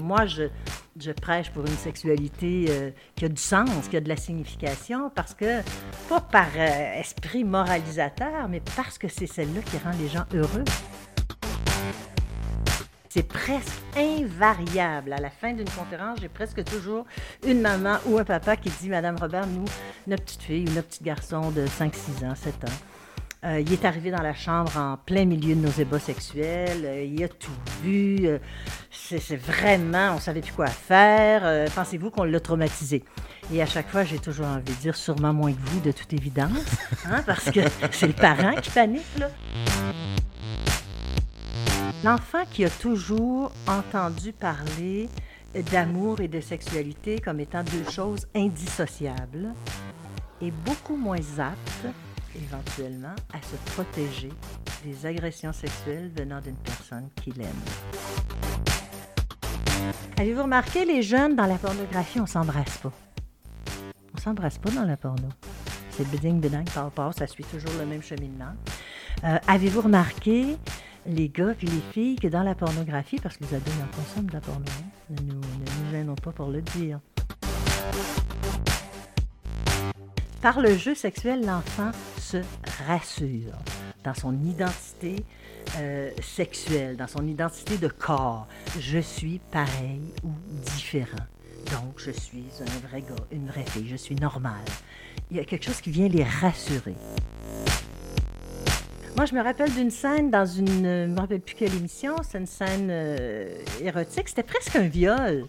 Moi, je, prêche pour une sexualité euh, qui a du sens, qui a de la signification, parce que, pas par euh, esprit moralisateur, mais parce que c'est celle-là qui rend les gens heureux. C'est presque invariable. À la fin d'une conférence, j'ai presque toujours une maman ou un papa qui dit Madame Robert, nous, notre petite fille ou notre petit garçon de 5, 6 ans, 7 ans, euh, il est arrivé dans la chambre en plein milieu de nos ébats sexuels. Euh, il a tout vu. Euh, c'est vraiment, on savait plus quoi faire. Pensez-vous qu'on l'a traumatisé? Et à chaque fois, j'ai toujours envie de dire, sûrement moins que vous, de toute évidence, hein, parce que c'est le parent qui panique, là. L'enfant qui a toujours entendu parler d'amour et de sexualité comme étant deux choses indissociables est beaucoup moins apte éventuellement à se protéger des agressions sexuelles venant d'une personne qu'il aime. Avez-vous remarqué, les jeunes, dans la pornographie, on s'embrasse pas? On s'embrasse pas dans la porno. C'est beding, beding, par pas, ça suit toujours le même cheminement. Euh, Avez-vous remarqué, les gars et les filles, que dans la pornographie, parce que les ados en consomment de la porno, hein, nous, ne nous gênons pas pour le dire. Par le jeu sexuel, l'enfant se rassure dans son identité euh, sexuelle, dans son identité de corps. Je suis pareil ou différent. Donc, je suis un vrai gars, une vraie fille, je suis normale. Il y a quelque chose qui vient les rassurer. Moi, je me rappelle d'une scène dans une. Je ne me rappelle plus quelle émission, c'est une scène euh, érotique. C'était presque un viol.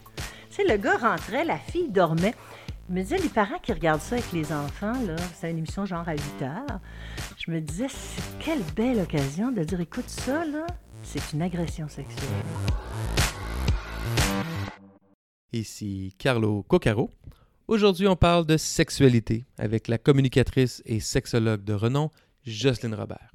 Tu sais, le gars rentrait, la fille dormait. Je me disais, les parents qui regardent ça avec les enfants, là, c'est une émission genre à 8 heures, je me disais, quelle belle occasion de dire, écoute ça, là, c'est une agression sexuelle. Ici Carlo Coccaro. Aujourd'hui, on parle de sexualité avec la communicatrice et sexologue de renom, Jocelyne Robert.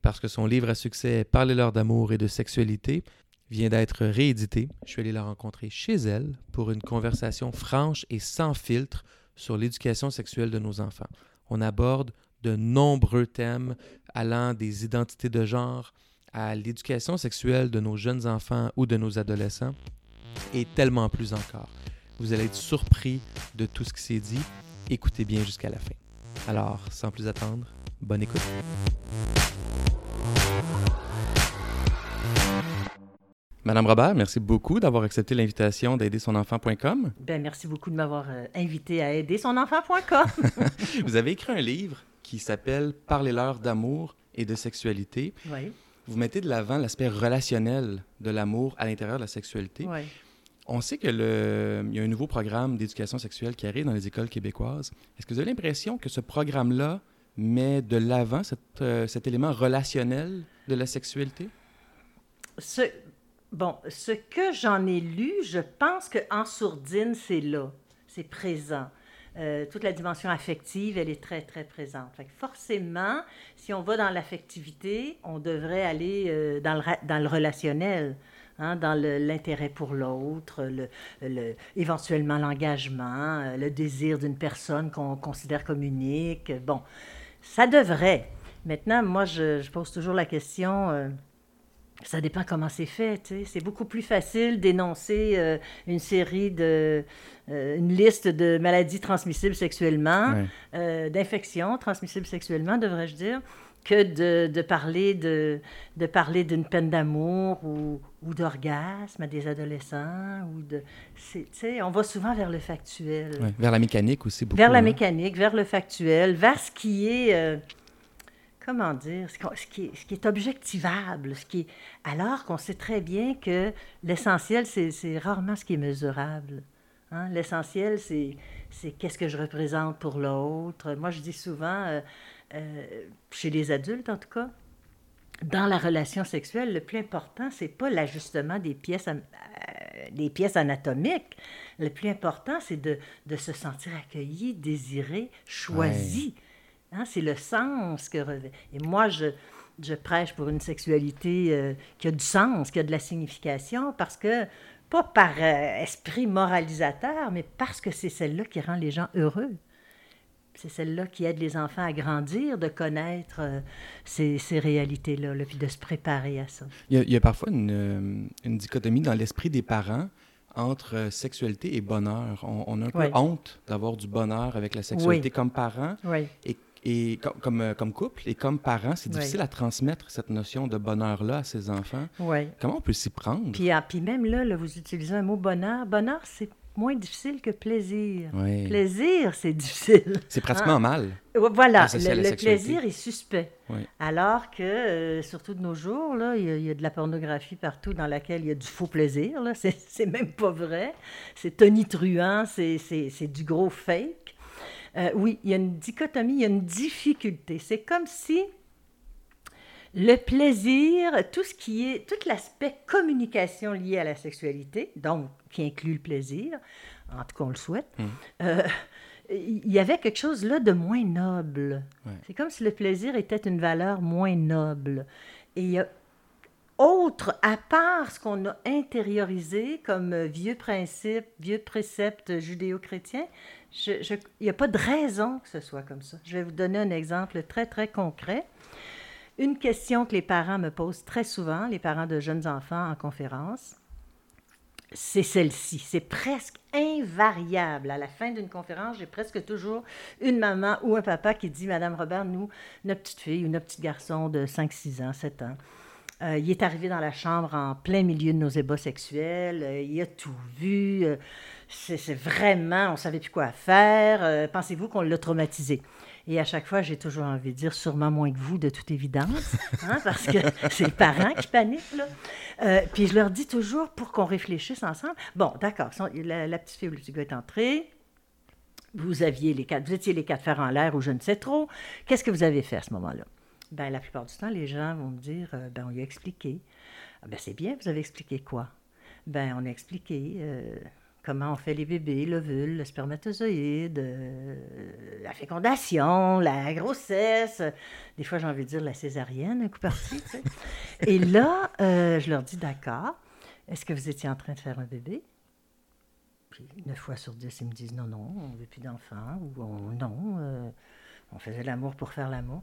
Parce que son livre à succès Parlez-leur d'amour et de sexualité vient d'être réédité. Je suis allé la rencontrer chez elle pour une conversation franche et sans filtre sur l'éducation sexuelle de nos enfants. On aborde de nombreux thèmes allant des identités de genre à l'éducation sexuelle de nos jeunes enfants ou de nos adolescents et tellement plus encore. Vous allez être surpris de tout ce qui s'est dit. Écoutez bien jusqu'à la fin. Alors, sans plus attendre, bonne écoute. Madame Robert, merci beaucoup d'avoir accepté l'invitation d'aider son enfant.com. Ben, merci beaucoup de m'avoir euh, invité à aider son enfant.com. Vous avez écrit un livre qui s'appelle Parlez-leur d'amour et de sexualité. Oui. Vous mettez de l'avant l'aspect relationnel de l'amour à l'intérieur de la sexualité. Oui. On sait qu'il y a un nouveau programme d'éducation sexuelle qui arrive dans les écoles québécoises. Est-ce que vous avez l'impression que ce programme-là met de l'avant euh, cet élément relationnel de la sexualité? Ce, Bon, ce que j'en ai lu, je pense qu'en sourdine, c'est là, c'est présent. Euh, toute la dimension affective, elle est très, très présente. Fait forcément, si on va dans l'affectivité, on devrait aller euh, dans, le, relationnel, hein, dans l'intérêt pour l'autre, le, éventuellement l'engagement, euh, le désir d'une personne qu'on considère comme unique. Bon, ça devrait. Maintenant, moi, je pose toujours la question ça dépend comment c'est fait. C'est beaucoup plus facile d'énoncer euh, une série de. Euh, une liste de maladies transmissibles sexuellement, euh, d'infections transmissibles sexuellement, devrais-je dire, que de, de parler de, de parler d'une peine d'amour ou, ou d'orgasme à des adolescents. Ou de, on va souvent vers le factuel. vers la mécanique aussi beaucoup. Vers la hein. mécanique, vers le factuel, vers ce qui est comment dire, ce qui, est, objectivable, ce qui est, alors qu'on sait très bien que l'essentiel, c'est rarement ce qui est mesurable. Hein? L'essentiel, c'est qu'est-ce que je représente pour l'autre. Moi, je dis souvent, euh, euh, chez les adultes en tout cas, dans la relation sexuelle, le plus important, c'est pas l'ajustement des pièces, euh, des pièces anatomiques. Le plus important, c'est de, se sentir accueilli, désiré, choisi. Hein, c'est le sens que revêt. Et moi, je, je prêche pour une sexualité euh, qui a du sens, qui a de la signification, parce que, pas par euh, esprit moralisateur, mais parce que c'est celle-là qui rend les gens heureux. c'est celle-là qui aide les enfants à grandir, de connaître euh, ces, ces réalités-là, là, puis de se préparer à ça. Il y a, il y a parfois une, une dichotomie dans l'esprit des parents entre sexualité et bonheur. On, on a un peu Oui. honte d'avoir du bonheur avec la sexualité Oui. comme parents Oui. et, et com- comme, euh, comme couple et comme parents. C'est Oui. difficile à transmettre cette notion de bonheur-là à ses enfants. Oui. Comment on peut s'y prendre? Puis, ah, puis même là, là, vous utilisez un mot bonheur. Bonheur, c'est moins difficile que plaisir. Oui. Plaisir, c'est difficile. C'est pratiquement Ah. mal. Voilà, le, plaisir est suspect. Oui. Alors que, euh, surtout de nos jours, il y, a- il y a de la pornographie partout dans laquelle il y a du faux plaisir. C'est même pas vrai. C'est tonitruant, c'est du gros fake. Euh, oui, il y a une dichotomie, il y a une difficulté. C'est comme si le plaisir, tout ce qui est, tout l'aspect communication lié à la sexualité, donc qui inclut le plaisir, en tout cas on le souhaite, Mhm. euh, il y avait quelque chose là de moins noble. Ouais. C'est comme si le plaisir était une valeur moins noble. Et il y a autre, à part ce qu'on a intériorisé comme vieux principes, vieux préceptes judéo-chrétiens, je- je- il n'y a pas de raison que ce soit comme ça. Je vais vous donner un exemple très, très concret. Une question que les parents me posent très souvent, les parents de jeunes enfants en conférence, c'est celle-ci. C'est presque invariable. À la fin d'une conférence, j'ai presque toujours une maman ou un papa qui dit Madame Robert, nous, notre petite fille ou notre petit garçon de 5, 6 ans, 7 ans, euh, il est arrivé dans la chambre en plein milieu de nos ébats sexuels. euh, il a tout vu. euh, c'est vraiment, on ne savait plus quoi faire. euh, Pensez-vous qu'on l'a traumatisé? Et à chaque fois, j'ai toujours envie de dire sûrement moins que vous, de toute évidence, hein, parce que c'est les parents qui paniquent. Là. Euh, puis je leur dis toujours pour qu'on réfléchisse ensemble. Bon, d'accord, la, la petite fille ou le petit gars est entré. Vous aviez les quatre, vous étiez les quatre fers en l'air ou je ne sais trop. Qu'est-ce que vous avez fait à ce moment-là? Ben, la plupart du temps, les gens vont me dire, euh, ben, on lui a expliqué. Ah, ben, c'est bien, vous avez expliqué quoi? Ben, on a expliqué euh, comment on fait les bébés, l'ovule, le spermatozoïde, euh, la fécondation, la grossesse. Des fois, j'ai envie de dire la césarienne, un coup parti, tu sais. Et là, euh, je leur dis, d'accord, est-ce que vous étiez en train de faire un bébé? Puis, neuf fois sur dix, ils me disent, non, non, on ne veut plus d'enfants, ou on- non, euh, on faisait l'amour pour faire l'amour.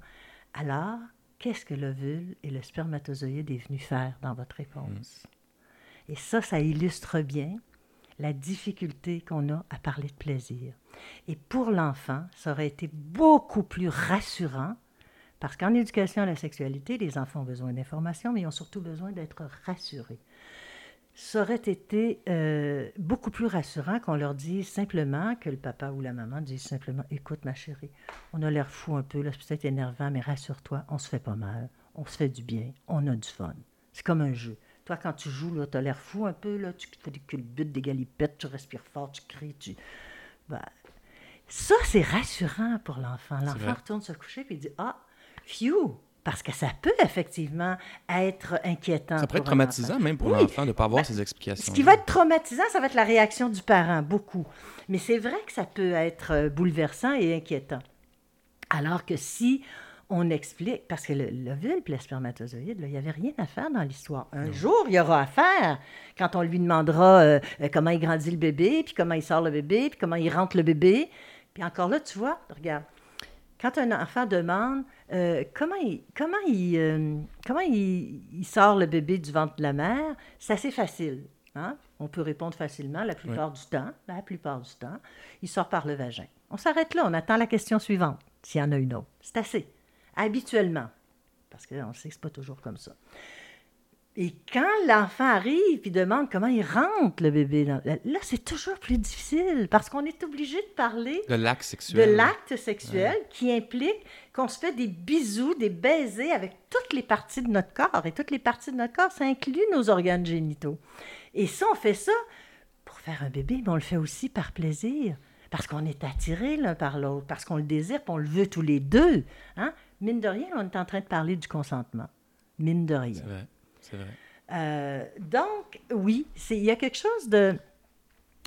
Alors, qu'est-ce que l'ovule et le spermatozoïde est venu faire dans votre réponse? Et ça, ça illustre bien la difficulté qu'on a à parler de plaisir. Et pour l'enfant, ça aurait été beaucoup plus rassurant, parce qu'en éducation à la sexualité, les enfants ont besoin d'informations, mais ils ont surtout besoin d'être rassurés. Ça aurait été euh, beaucoup plus rassurant qu'on leur dise simplement, que le papa ou la maman dise simplement Écoute, ma chérie, on a l'air fou un peu, là, c'est peut-être énervant, mais rassure-toi, on se fait pas mal, on se fait du bien, on a du fun. C'est comme un jeu. Toi, quand tu joues, tu as l'air fou un peu, là, tu fais des culbutes, des galipettes, tu respires fort, tu cries, tu. Ben, ça, c'est rassurant pour l'enfant. L'enfant retourne se coucher et dit Ah, phew! Parce que ça peut effectivement être inquiétant. Ça pourrait être traumatisant même pour Oui. l'enfant de ne pas avoir Ben, ces explications. Ce qui va être traumatisant, ça va être la réaction du parent, beaucoup. Mais c'est vrai que ça peut être euh, bouleversant et inquiétant. Alors que si on explique, parce que le- l'ovule et le spermatozoïde, il n'y avait rien à faire dans l'histoire. Un jour, il y aura à faire quand on lui demandera euh, euh, comment il grandit le bébé, puis comment il sort le bébé, puis comment il rentre le bébé. Puis encore là, tu vois, regarde, quand un enfant demande euh, comment il, comment il, euh, comment il, il sort le bébé du ventre de la mère, c'est assez facile. hein? On peut répondre facilement la plupart du temps. La plupart du temps, il sort par le vagin. On s'arrête là, on attend la question suivante, s'il y en a une autre. C'est assez. Habituellement. Parce qu'on sait que ce pas toujours comme ça. Et quand l'enfant arrive et demande comment il rentre le bébé, dans- là, c'est toujours plus difficile parce qu'on est obligé de parler De l'acte de sexuel. l'acte sexuel qui implique qu'on se fait des bisous, des baisers avec toutes les parties de notre corps. Et toutes les parties de notre corps, ça inclut nos organes génitaux. Et ça, on fait ça pour faire un bébé, mais on le fait aussi par plaisir. Parce qu'on est attiré l'un par l'autre, parce qu'on le désire, puis on le veut tous les deux. Hein? Mine de rien, on est en train de parler du consentement. Mine de rien. C'est vrai. C'est vrai. Euh, donc, oui, il y a quelque chose de...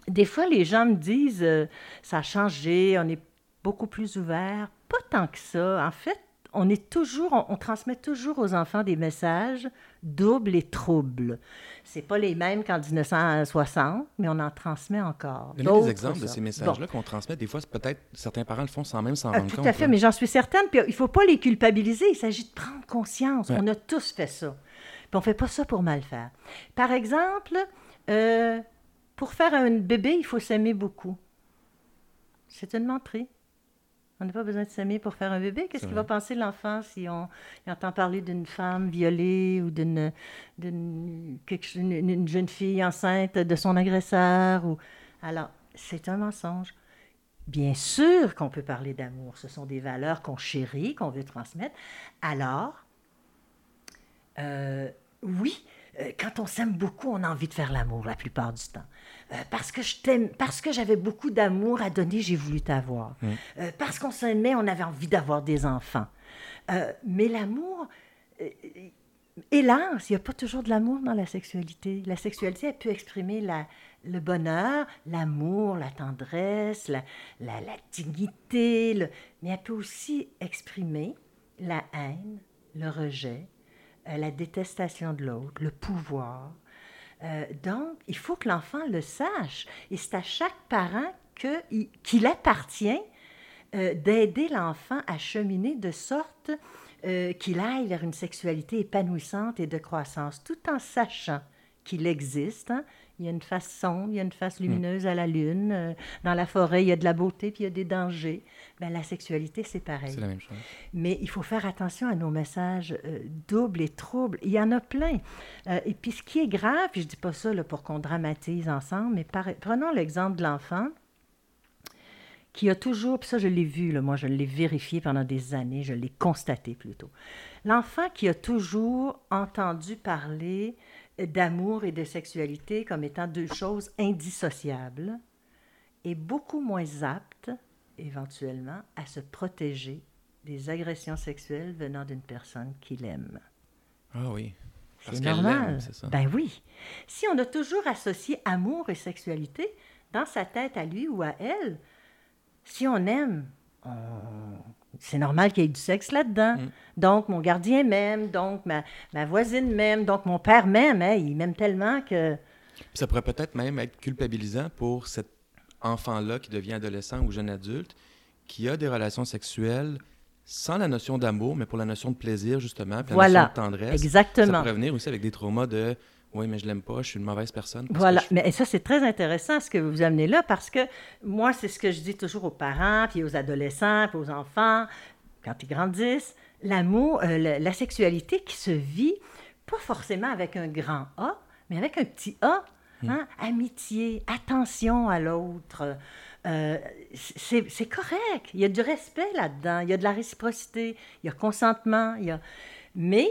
Des fois, les gens me disent, euh, ça a changé, on est beaucoup plus ouvert. Pas tant que ça. En fait, on est toujours, on, on transmet toujours aux enfants des messages doubles et troubles. C'est pas les mêmes qu'en 1960, mais on en transmet encore. Donnez des exemples de ces messages-là qu'on transmet. Des fois, peut-être certains parents le font sans même s'en Ah, rendre tout compte. à fait, là. mais j'en suis certaine. Puis il ne faut pas les culpabiliser. Il s'agit de prendre conscience. Ouais. On a tous fait ça. Puis on ne fait pas ça pour mal faire. Par exemple, euh, pour faire un bébé, il faut s'aimer beaucoup. C'est une menterie. On n'a pas besoin de s'aimer pour faire un bébé. Qu'est-ce qu'il va penser l'enfant si on il entend parler d'une femme violée ou d'une une- une jeune fille enceinte de son agresseur ou alors c'est un mensonge. Bien sûr qu'on peut parler d'amour. Ce sont des valeurs qu'on chérit, qu'on veut transmettre. Alors, euh, oui, quand on s'aime beaucoup, on a envie de faire l'amour la plupart du temps. Euh, parce que je t'aime, parce que j'avais beaucoup d'amour à donner, j'ai voulu t'avoir. Euh, parce qu'on s'aimait, on avait envie d'avoir des enfants. Euh, mais l'amour, euh, hélas, il n'y a pas toujours de l'amour dans la sexualité. La sexualité, elle peut exprimer la, le bonheur, l'amour, la tendresse, la, la, la dignité, le- mais elle peut aussi exprimer la haine, le rejet, euh, la détestation de l'autre, le pouvoir. Euh, donc, il faut que l'enfant le sache. Et c'est à chaque parent qu'il appartient euh, d'aider l'enfant à cheminer de sorte euh, qu'il aille vers une sexualité épanouissante et de croissance, tout en sachant qu'il existe. hein. Il y a une face sombre, il y a une face lumineuse à la lune. euh, dans la forêt, il y a de la beauté, puis il y a des dangers. Ben, la sexualité, c'est pareil. C'est la même chose. Mais il faut faire attention à nos messages euh, doubles et troubles. Il y en a plein. Euh, et puis ce qui est grave, puis je ne dis pas ça là, pour qu'on dramatise ensemble, mais par- prenons l'exemple de l'enfant qui a toujours, puis ça je l'ai vu, là, moi je l'ai vérifié pendant des années, je l'ai constaté plutôt. L'enfant qui a toujours entendu parler d'amour et de sexualité comme étant deux choses indissociables est beaucoup moins apte, éventuellement, à se protéger des agressions sexuelles venant d'une personne qu'il aime. Ah oui. C'est normal. ça. Ben oui. Si on a toujours associé amour et sexualité dans sa tête à lui ou à elle, si on aime, on- c'est normal qu'il y ait du sexe là-dedans. Mm. Donc, mon gardien m'aime, donc ma, ma voisine m'aime, donc mon père m'aime. hein, il m'aime tellement que... Puis ça pourrait peut-être même être culpabilisant pour cet enfant-là qui devient adolescent ou jeune adulte, qui a des relations sexuelles sans la notion d'amour, mais pour la notion de plaisir, justement, puis la Voilà. notion de tendresse. Ça Exactement. pourrait venir aussi avec des traumas de « Oui, mais je l'aime pas, je suis une mauvaise personne. parce que Voilà, je- mais ça c'est très intéressant ce que vous amenez là parce que moi c'est ce que je dis toujours aux parents, puis aux adolescents, puis aux enfants quand ils grandissent, l'amour, euh, la, la sexualité qui se vit pas forcément avec un grand A, mais avec un petit A, hein? amitié, attention à l'autre. euh, c'est c'est correct. Il y a du respect là-dedans, il y a de la réciprocité, il y a consentement, il y a... Mais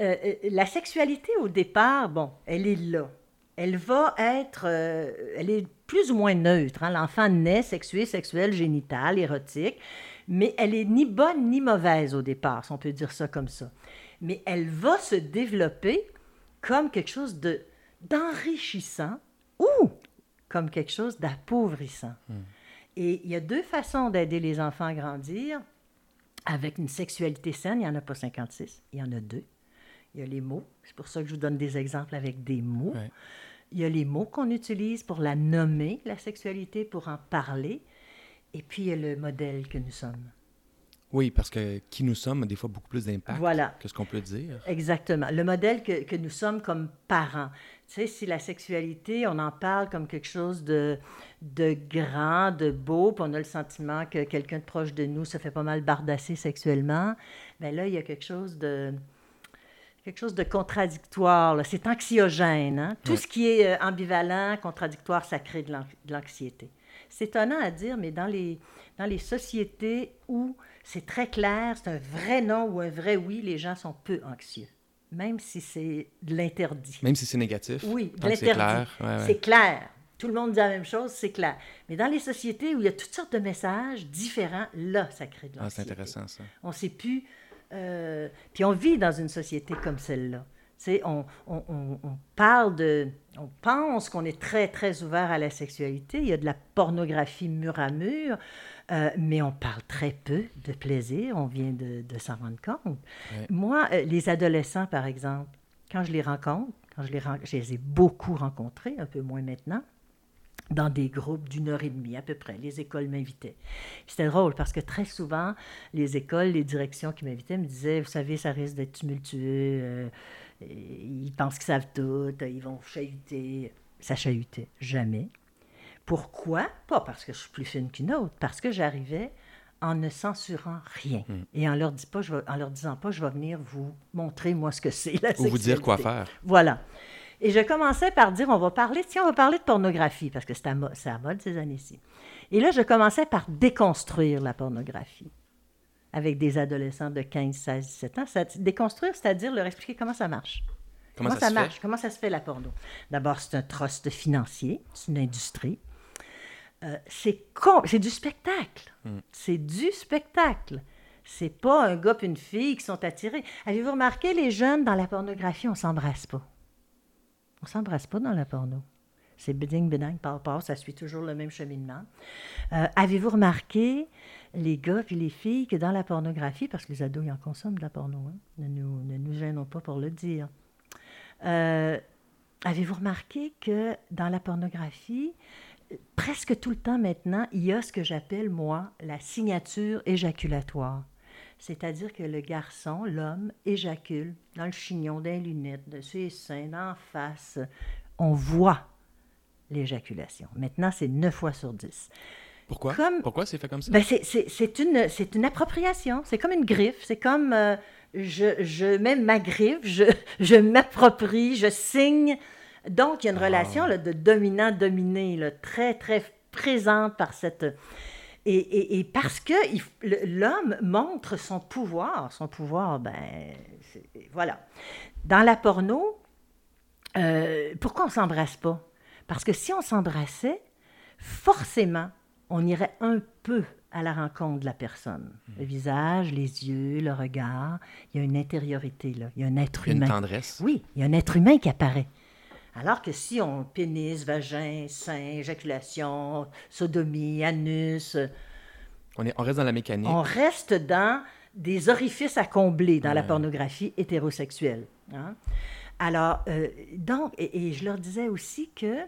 euh, euh, la sexualité, au départ, bon, elle est là. Elle va être, euh, elle est plus ou moins neutre. hein. L'enfant naît sexué, sexuel, génital, érotique, mais elle est ni bonne ni mauvaise au départ, si on peut dire ça comme ça. Mais elle va se développer comme quelque chose de d'enrichissant ou comme quelque chose d'appauvrissant. Et il y a deux façons d'aider les enfants à grandir. Avec une sexualité saine, il n'y en a pas 56, il y en a deux. Il y a les mots, c'est pour ça que je vous donne des exemples avec des mots. Ouais. Il y a les mots qu'on utilise pour la nommer, la sexualité, pour en parler. Et puis, il y a le modèle que nous sommes. Oui, parce que qui nous sommes a des fois beaucoup plus d'impact Voilà. que ce qu'on peut dire. Exactement. Le modèle que, que nous sommes comme parents. Tu sais, si la sexualité, on en parle comme quelque chose de, de grand, de beau, puis on a le sentiment que quelqu'un de proche de nous se fait pas mal bardasser sexuellement, bien là, il y a quelque chose de quelque chose de contradictoire. C'est anxiogène. hein. Tout ce qui est euh, ambivalent, contradictoire, ça crée de l'an- de l'anxiété. C'est étonnant à dire, mais dans les, dans les sociétés où c'est très clair, c'est un vrai non ou un vrai oui, les gens sont peu anxieux, même si c'est de l'interdit. Même si c'est négatif. Oui, de que c'est l'interdit. clair. ouais, ouais. C'est clair. Tout le monde dit la même chose, c'est clair. Mais dans les sociétés où il y a toutes sortes de messages différents, là, ça crée de Ah, c'est l'anxiété. intéressant, ça. On ne sait plus. Euh, puis on vit dans une société comme celle-là. on, on, on, on parle de... On pense qu'on est très, très ouvert à la sexualité. Il y a de la pornographie mur à mur, euh, mais on parle très peu de plaisir. On vient de, de s'en rendre compte. Ouais. Moi, euh, les adolescents, par exemple, quand je les rencontre, quand je les, je les ai beaucoup rencontrés, un peu moins maintenant, dans des groupes d'une heure et demie à peu près. Les écoles m'invitaient. C'était drôle parce que très souvent, les écoles, les directions qui m'invitaient me disaient, vous savez, ça risque d'être tumultueux, euh, ils pensent qu'ils savent tout, ils vont chahuter. Ça chahutait jamais. Pourquoi? Pas parce que je suis plus fine qu'une autre, parce que j'arrivais en ne censurant rien Hmm. et en leur, dis pas, je vais- en leur disant pas, je vais venir vous montrer moi ce que c'est Ou vous dire quoi faire. Voilà. Et je commençais par dire, on va parler, tiens, on va parler de pornographie, parce que c'est à, mo- c'est à mode ces années-ci. Et là, je commençais par déconstruire la pornographie avec des adolescents de 15, 16, 17 ans. Ça- déconstruire, c'est-à-dire leur expliquer comment ça marche. Comment, ça, se marche? fait? Comment ça se fait la porno? D'abord, c'est un trust financier, c'est une industrie. Euh, c'est con, c'est du spectacle. Mm. C'est du spectacle. C'est pas un gars et une fille qui sont attirés. Avez-vous remarqué, les jeunes, dans la pornographie, on s'embrasse pas? On s'embrasse pas dans la porno. C'est biding, biding, par par, ça suit toujours le même cheminement. Euh, Avez-vous remarqué, les gars et les filles, que dans la pornographie, parce que les ados, ils en consomment de la porno, hein, ne, nous, ne gênons pas pour le dire. Euh, Avez-vous remarqué que dans la pornographie, presque tout le temps maintenant, il y a ce que j'appelle, moi, la signature éjaculatoire? C'est-à-dire que le garçon, l'homme, éjacule dans le chignon, dans les lunettes, de ses seins, d'en face. On voit l'éjaculation. Maintenant, c'est 9 fois sur 10. Pourquoi? Comme- Pourquoi c'est fait comme ça? Ben, c'est- c'est c'est une, c'est une appropriation. C'est comme une griffe. C'est comme euh, je, je mets ma griffe, je, je m'approprie, je signe. Donc, il y a une Ah. relation là, de dominant-dominé, là, très, très présente par cette. Et, et- et parce que il l'homme montre son pouvoir, son pouvoir, ben, voilà. Dans la porno, euh, pourquoi on s'embrasse pas? Parce que si on s'embrassait, forcément, on irait un peu à la rencontre de la personne. Le visage, les yeux, le regard, il y a une intériorité, là. Il y a un être Il y a une humain. tendresse. Oui, il y a un être humain qui apparaît. Alors que si on pénis, vagin, sein, éjaculation, sodomie, anus, On, est, on reste dans la mécanique. on reste dans des orifices à combler dans la pornographie hétérosexuelle. hein. Alors, euh, donc, et, et je leur disais aussi que,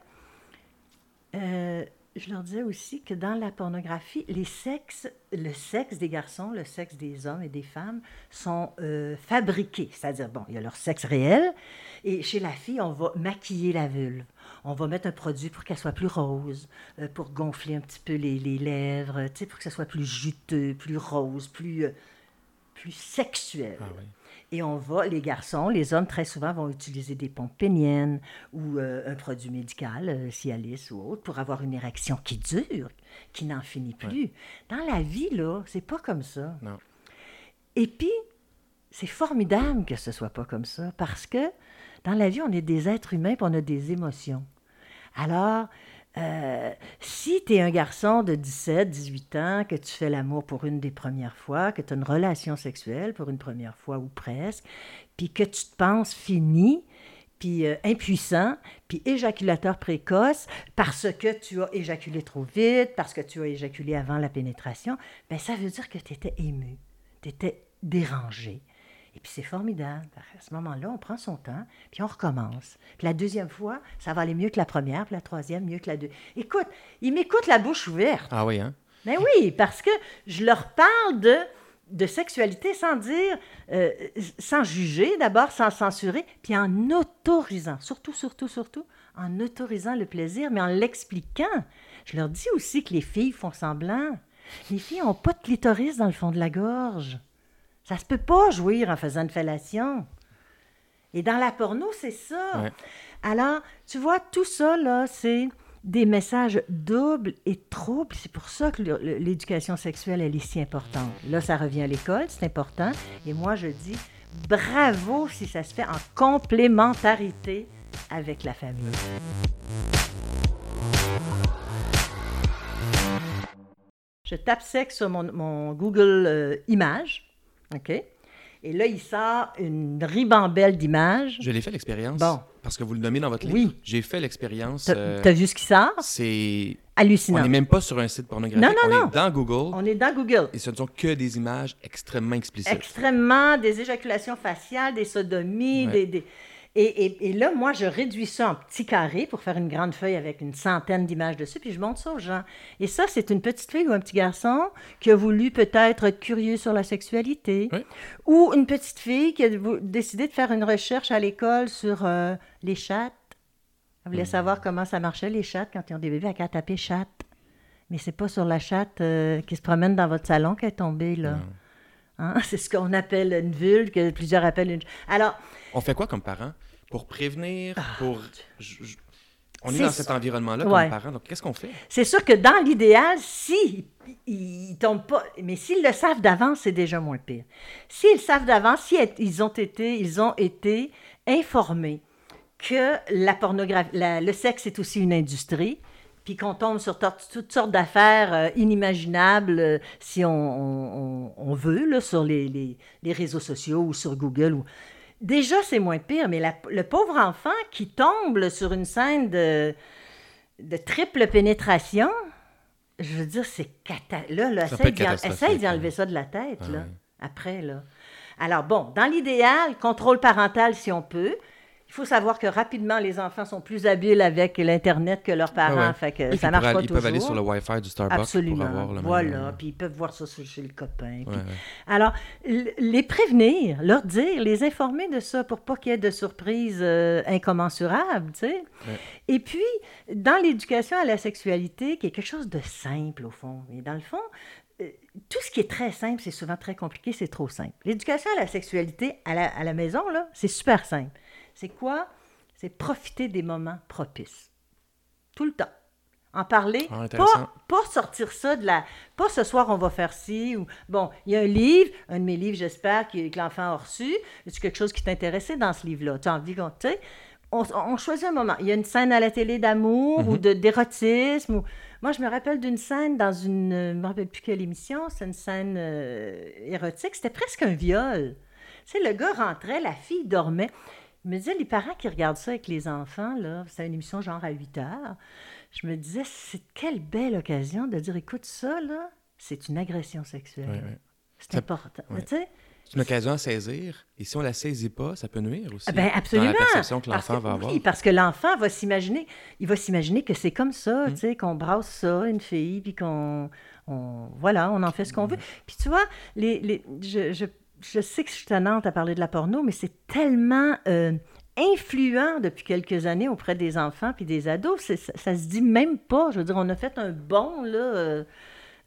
euh, je leur disais aussi que dans la pornographie, les sexes, le sexe des garçons, le sexe des hommes et des femmes sont euh, fabriqués. C'est-à-dire, bon, il y a leur sexe réel, et chez la fille, on va maquiller la vulve. On va mettre un produit pour qu'elle soit plus rose, euh, pour gonfler un petit peu les, les lèvres, pour que ça soit plus juteux, plus rose, plus, euh, plus sexuel. Ah oui. Et on va, les garçons, les hommes très souvent vont utiliser des pompes péniennes ou euh, un produit médical, euh, Cialis ou autre, pour avoir une érection qui dure, qui n'en finit plus. Dans la vie, là, c'est pas comme ça. Non. Et puis, c'est formidable que ce soit pas comme ça, parce que dans la vie, on est des êtres humains, puis on a des émotions. Alors, euh, si tu es un garçon de 17, 18 ans, que tu fais l'amour pour une des premières fois, que tu as une relation sexuelle pour une première fois ou presque, puis que tu te penses fini, puis euh, impuissant, puis éjaculateur précoce, parce que tu as éjaculé trop vite, parce que tu as éjaculé avant la pénétration, ben ça veut dire que tu étais ému, tu étais dérangé. Et puis c'est formidable. À ce moment-là, on prend son temps, puis on recommence. Puis la deuxième fois, ça va aller mieux que la première, puis la troisième, mieux que la deux. Écoute, ils m'écoutent la bouche ouverte. Ah oui, hein? Mais oui, parce que je leur parle de, de sexualité sans dire, euh, sans juger d'abord, sans censurer, puis en autorisant, surtout, surtout, surtout, en autorisant le plaisir, mais en l'expliquant. Je leur dis aussi que les filles font semblant. Les filles n'ont pas de clitoris dans le fond de la gorge. Ça se peut pas jouir en faisant une fellation. Et dans la porno, c'est ça. Ouais. Alors, tu vois, tout ça, là, c'est des messages doubles et troubles. C'est pour ça que l'éducation sexuelle, elle est si importante. Là, ça revient à l'école, c'est important. Et moi, je dis bravo si ça se fait en complémentarité avec la famille. Je tape sexe sur mon, mon Google euh, Images, OK? Et là, il sort une ribambelle d'images. Je l'ai fait l'expérience. Bon. Parce que vous le nommez dans votre livre. Oui. J'ai fait l'expérience. T'as euh, vu ce qui sort? c'est. Hallucinant. On n'est même pas sur un site pornographique. Non, non, on non. est dans Google On est dans Google. et ce ne sont que des images extrêmement explicites. Extrêmement, des éjaculations faciales, des sodomies, Ouais. des... des- Et, et- et là, moi, je réduis ça en petits carrés pour faire une grande feuille avec une centaine d'images dessus, puis je montre ça aux gens. Et ça, c'est une petite fille ou un petit garçon qui a voulu peut-être être curieux sur la sexualité, Ouais. ou une petite fille qui a décidé de faire une recherche à l'école sur euh, les chattes. Elle voulait savoir comment ça marchait, les chattes, quand ils ont des bébés, à taper chatte. Mais c'est pas sur la chatte euh, qui se promène dans votre salon qu'elle est tombée, là. Hein? C'est ce qu'on appelle une vulve, que plusieurs appellent une... Alors, On fait quoi comme parents? Pour prévenir, pour. je- je- On est, Ah, dans cet environnement-là Ouais. comme parents. Donc, qu'est-ce qu'on fait? c'est sûr que dans l'idéal, si ils, tombent pas, mais s'ils le savent d'avance, c'est déjà moins pire. S'ils le savent d'avance, si ils ont été, ils ont été informés que la pornographie, la- le sexe est aussi une industrie, puis qu'on tombe sur toutes sortes d'affaires euh, inimaginables euh, si on, on- on- on veut, là, sur les, les- les réseaux sociaux ou sur Google. Ou... Déjà, c'est moins pire, mais la- le pauvre enfant qui tombe sur une scène de, de triple pénétration, je veux dire, c'est cata... Là, essaye d'y en- catastrophique, essaye d'y hein. enlever ça de la tête, Ah là, après, là. Alors, bon, dans l'idéal, contrôle parental si on peut. Il faut savoir que rapidement, les enfants sont plus habiles avec l'Internet que leurs parents, Ah ouais. fait que Oui, ça ils marche pas aller- Ils toujours. peuvent aller sur le Wi-Fi du Starbucks Absolument. pour avoir le même- voilà, puis ils peuvent voir ça chez le copain. puis- Ouais, ouais. Alors, les prévenir, leur dire, les informer de ça pour pas qu'il y ait de surprises euh, incommensurables, tu sais. Et puis, dans l'éducation à la sexualité, qui est quelque chose de simple au fond, mais dans le fond, euh, tout ce qui est très simple, c'est souvent très compliqué, c'est trop simple. L'éducation à la sexualité à la, à la maison, là, c'est super simple. C'est quoi? C'est profiter des moments propices. Tout le temps. En parler, Ah, pas, pas sortir ça de la... Pas ce soir, on va faire ci, ou... Bon, il y a un livre, un de mes livres, j'espère, que, que l'enfant a reçu. Est-ce quelque chose qui t'intéressait dans ce livre-là? Tu as envie qu'on... On, on choisit un moment. Il y a une scène à la télé d'amour ou de, d'érotisme. Ou... Moi, je me rappelle d'une scène dans une... Je ne me rappelle plus quelle émission. C'est une scène euh, érotique. C'était presque un viol. Tu sais, le gars rentrait, la fille dormait. Je me disais, les parents qui regardent ça avec les enfants, là, c'est une émission genre à 8 heures, je me disais, c'est quelle belle occasion de dire, écoute, ça, là, c'est une agression sexuelle. Ouais, ouais. C'est Ça- important. ouais. Tu sais? C'est une occasion à saisir. Et si on la saisit pas, ça peut nuire aussi. Ah Ben absolument. Dans la perception que l'enfant va oui, avoir. parce que l'enfant va s'imaginer, il va s'imaginer que c'est comme ça, Mm. tu sais, qu'on brasse ça, une fille, puis qu'on, on- voilà, on en fait ce qu'on veut. Puis tu vois, les, les- je, je, je sais que je suis tannante à parler de la porno, mais c'est tellement euh, influent depuis quelques années auprès des enfants puis des ados, ça, ça se dit même pas. Je veux dire, on a fait un bond là. euh,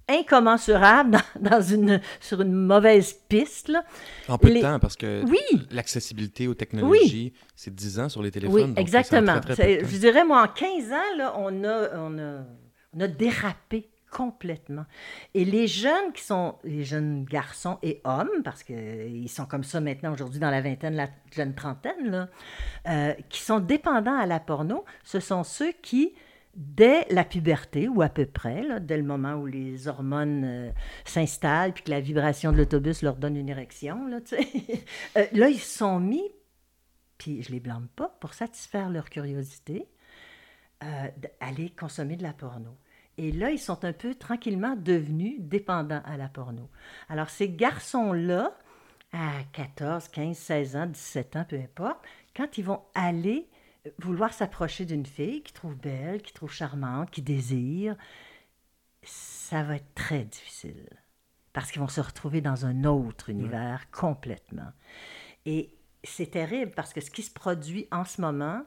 incommensurable dans, dans une, sur une mauvaise piste. Là. En peu les- de temps, parce que Oui, l'accessibilité aux technologies, c'est 10 ans sur les téléphones. Oui, donc exactement. très, très. Je dirais, moi, en 15 ans, là, on, a, on, a, on a dérapé complètement. Et les jeunes qui sont, les jeunes garçons et hommes, parce qu'ils sont comme ça maintenant aujourd'hui dans la vingtaine, la jeune trentaine, là, euh, qui sont dépendants à la porno, ce sont ceux qui, dès la puberté, ou à peu près, là, dès le moment où les hormones euh, s'installent, puis que la vibration de l'autobus leur donne une érection, là, euh, là, ils sont mis puis je les blâme pas, pour satisfaire leur curiosité, d'aller consommer de la porno. Et là, ils sont un peu tranquillement devenus dépendants à la porno. Alors, ces garçons-là, à 14, 15, 16 ans, 17 ans, peu importe, quand ils vont aller euh, vouloir s'approcher d'une fille qu'ils trouvent belle, qu'ils trouvent charmante, qu'ils désirent, ça va être très difficile. Parce qu'ils vont se retrouver dans un autre univers complètement. Et c'est terrible parce que ce qui se produit en ce moment,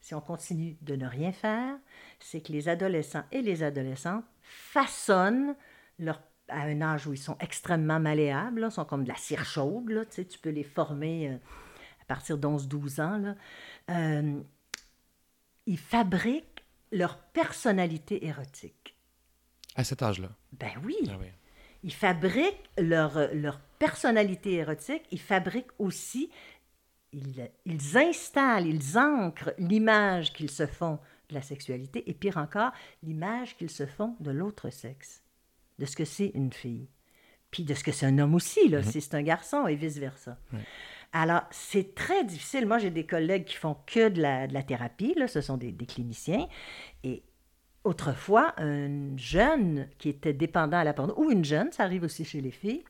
si on continue de ne rien faire, c'est que les adolescents et les adolescentes façonnent leur à un âge où ils sont extrêmement malléables, là, sont comme de la cire chaude, là, tu, sais, tu peux les former euh, à partir d'11-12 ans. Là. Euh, ils fabriquent leur personnalité érotique. À cet âge-là? Ben oui, Ah oui. ils fabriquent leur, leur personnalité érotique, ils fabriquent aussi, ils, ils installent, ils ancrent l'image qu'ils se font de la sexualité et pire encore, l'image qu'ils se font de l'autre sexe, de ce que c'est une fille. puis de ce que c'est un homme aussi, là, Mhm. si c'est un garçon, et vice-versa. Alors, c'est très difficile. Moi, j'ai des collègues qui font que de la, de la thérapie, là, ce sont des, des cliniciens, et autrefois, un jeune qui était dépendant à la porno, ou une jeune, ça arrive aussi chez les filles,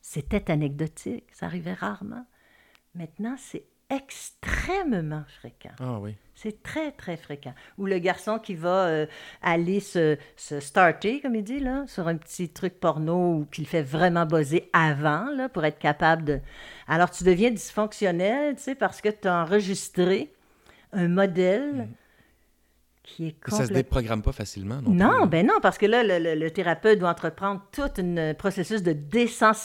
c'était anecdotique, ça arrivait rarement. Maintenant, c'est extrêmement fréquent. Ah oui. C'est très, très fréquent. Ou le garçon qui va euh, aller se, se starter, comme il dit, là, sur un petit truc porno ou qu'il fait vraiment buzzer avant, là, pour être capable de... Alors, tu deviens dysfonctionnel, tu sais, parce que tu as enregistré un modèle qui est Et Ça se déprogramme pas facilement non, Non, plus. ben non, parce que là, le, le- le thérapeute doit entreprendre tout un processus de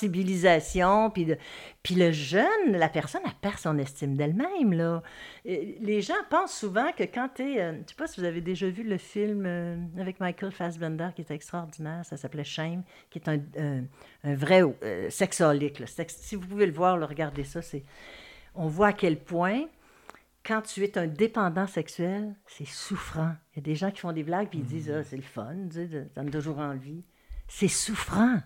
désensibilisation, puis, de, puis le jeune, la personne, elle perd son estime d'elle-même, là. Euh, Les gens pensent souvent que quand tu es... je sais pas si vous avez déjà vu le film euh, avec Michael Fassbender, qui est extraordinaire, ça s'appelait Shame, qui est un, vrai euh, sexaholique. là. Si vous pouvez le voir, là, regardez ça, c'est... On voit à quel point quand tu es un dépendant sexuel, c'est souffrant. Il y a des gens qui font des blagues puis ils disent Ah, c'est le fun, tu sais, ça donne toujours envie. C'est souffrant.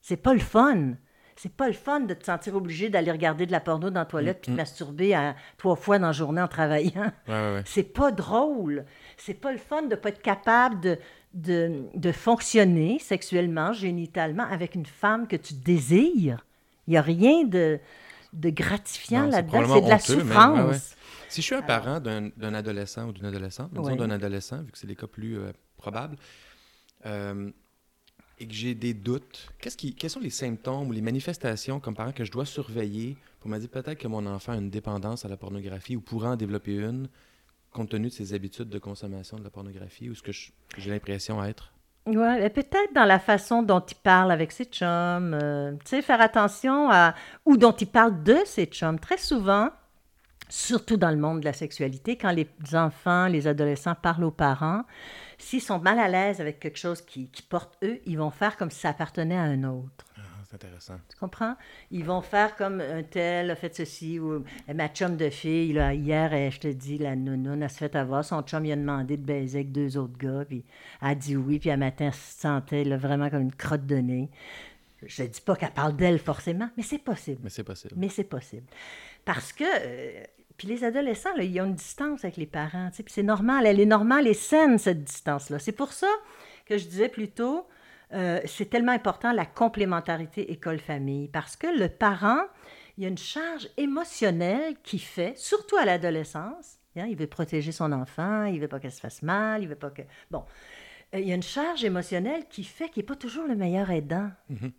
C'est pas le fun. C'est pas le fun de te sentir obligé d'aller regarder de la porno dans la toilette puis de masturber à, trois fois dans la journée en travaillant. Ouais, ouais. C'est pas drôle. C'est pas le fun de pas être capable de, de, de fonctionner sexuellement, génitalement avec une femme que tu désires. Il n'y a rien de, de gratifiant là-dedans. C'est de la même. souffrance. Ouais. Si je suis un parent d'un adolescent ou d'une adolescente, disons Oui. d'un adolescent, vu que c'est les cas plus euh, probables, euh, et que j'ai des doutes, qu'est-ce qui, quels sont les symptômes ou les manifestations comme parent que je dois surveiller pour me dire peut-être que mon enfant a une dépendance à la pornographie ou pourrait en développer une compte tenu de ses habitudes de consommation de la pornographie ou ce que j'ai l'impression être? Ouais, peut-être dans la façon dont il parle avec ses chums, euh, tu sais, faire attention à... ou dont il parle de ses chums. Très souvent, surtout dans le monde de la sexualité, quand les enfants, les adolescents parlent aux parents, s'ils sont mal à l'aise avec quelque chose qui, qui porte eux, ils vont faire comme si ça appartenait à un autre. Ah, c'est intéressant. Tu comprends? Ils vont faire comme un tel a fait ceci ou euh, ma chum de fille, là, hier, elle, je te dis, la nounoune, elle se fait avoir. Son chum, il a demandé de baiser avec deux autres gars, puis elle a dit oui, puis un matin, elle se sentait là, vraiment comme une crotte de nez. Je ne dis pas qu'elle parle d'elle forcément, mais c'est possible. Mais c'est possible. Mais c'est possible. Parce que, euh, puis les adolescents, là, ils ont une distance avec les parents, puis c'est normal, elle est normale et saine, cette distance-là. C'est pour ça que je disais plus tôt, euh, c'est tellement important la complémentarité école-famille, parce que le parent, il y a une charge émotionnelle qui fait, surtout à l'adolescence, hein, il veut protéger son enfant, il veut pas qu'elle se fasse mal, il veut pas que... Bon, Euh, il y a une charge émotionnelle qui fait qu'il n'est pas toujours le meilleur aidant. C'est-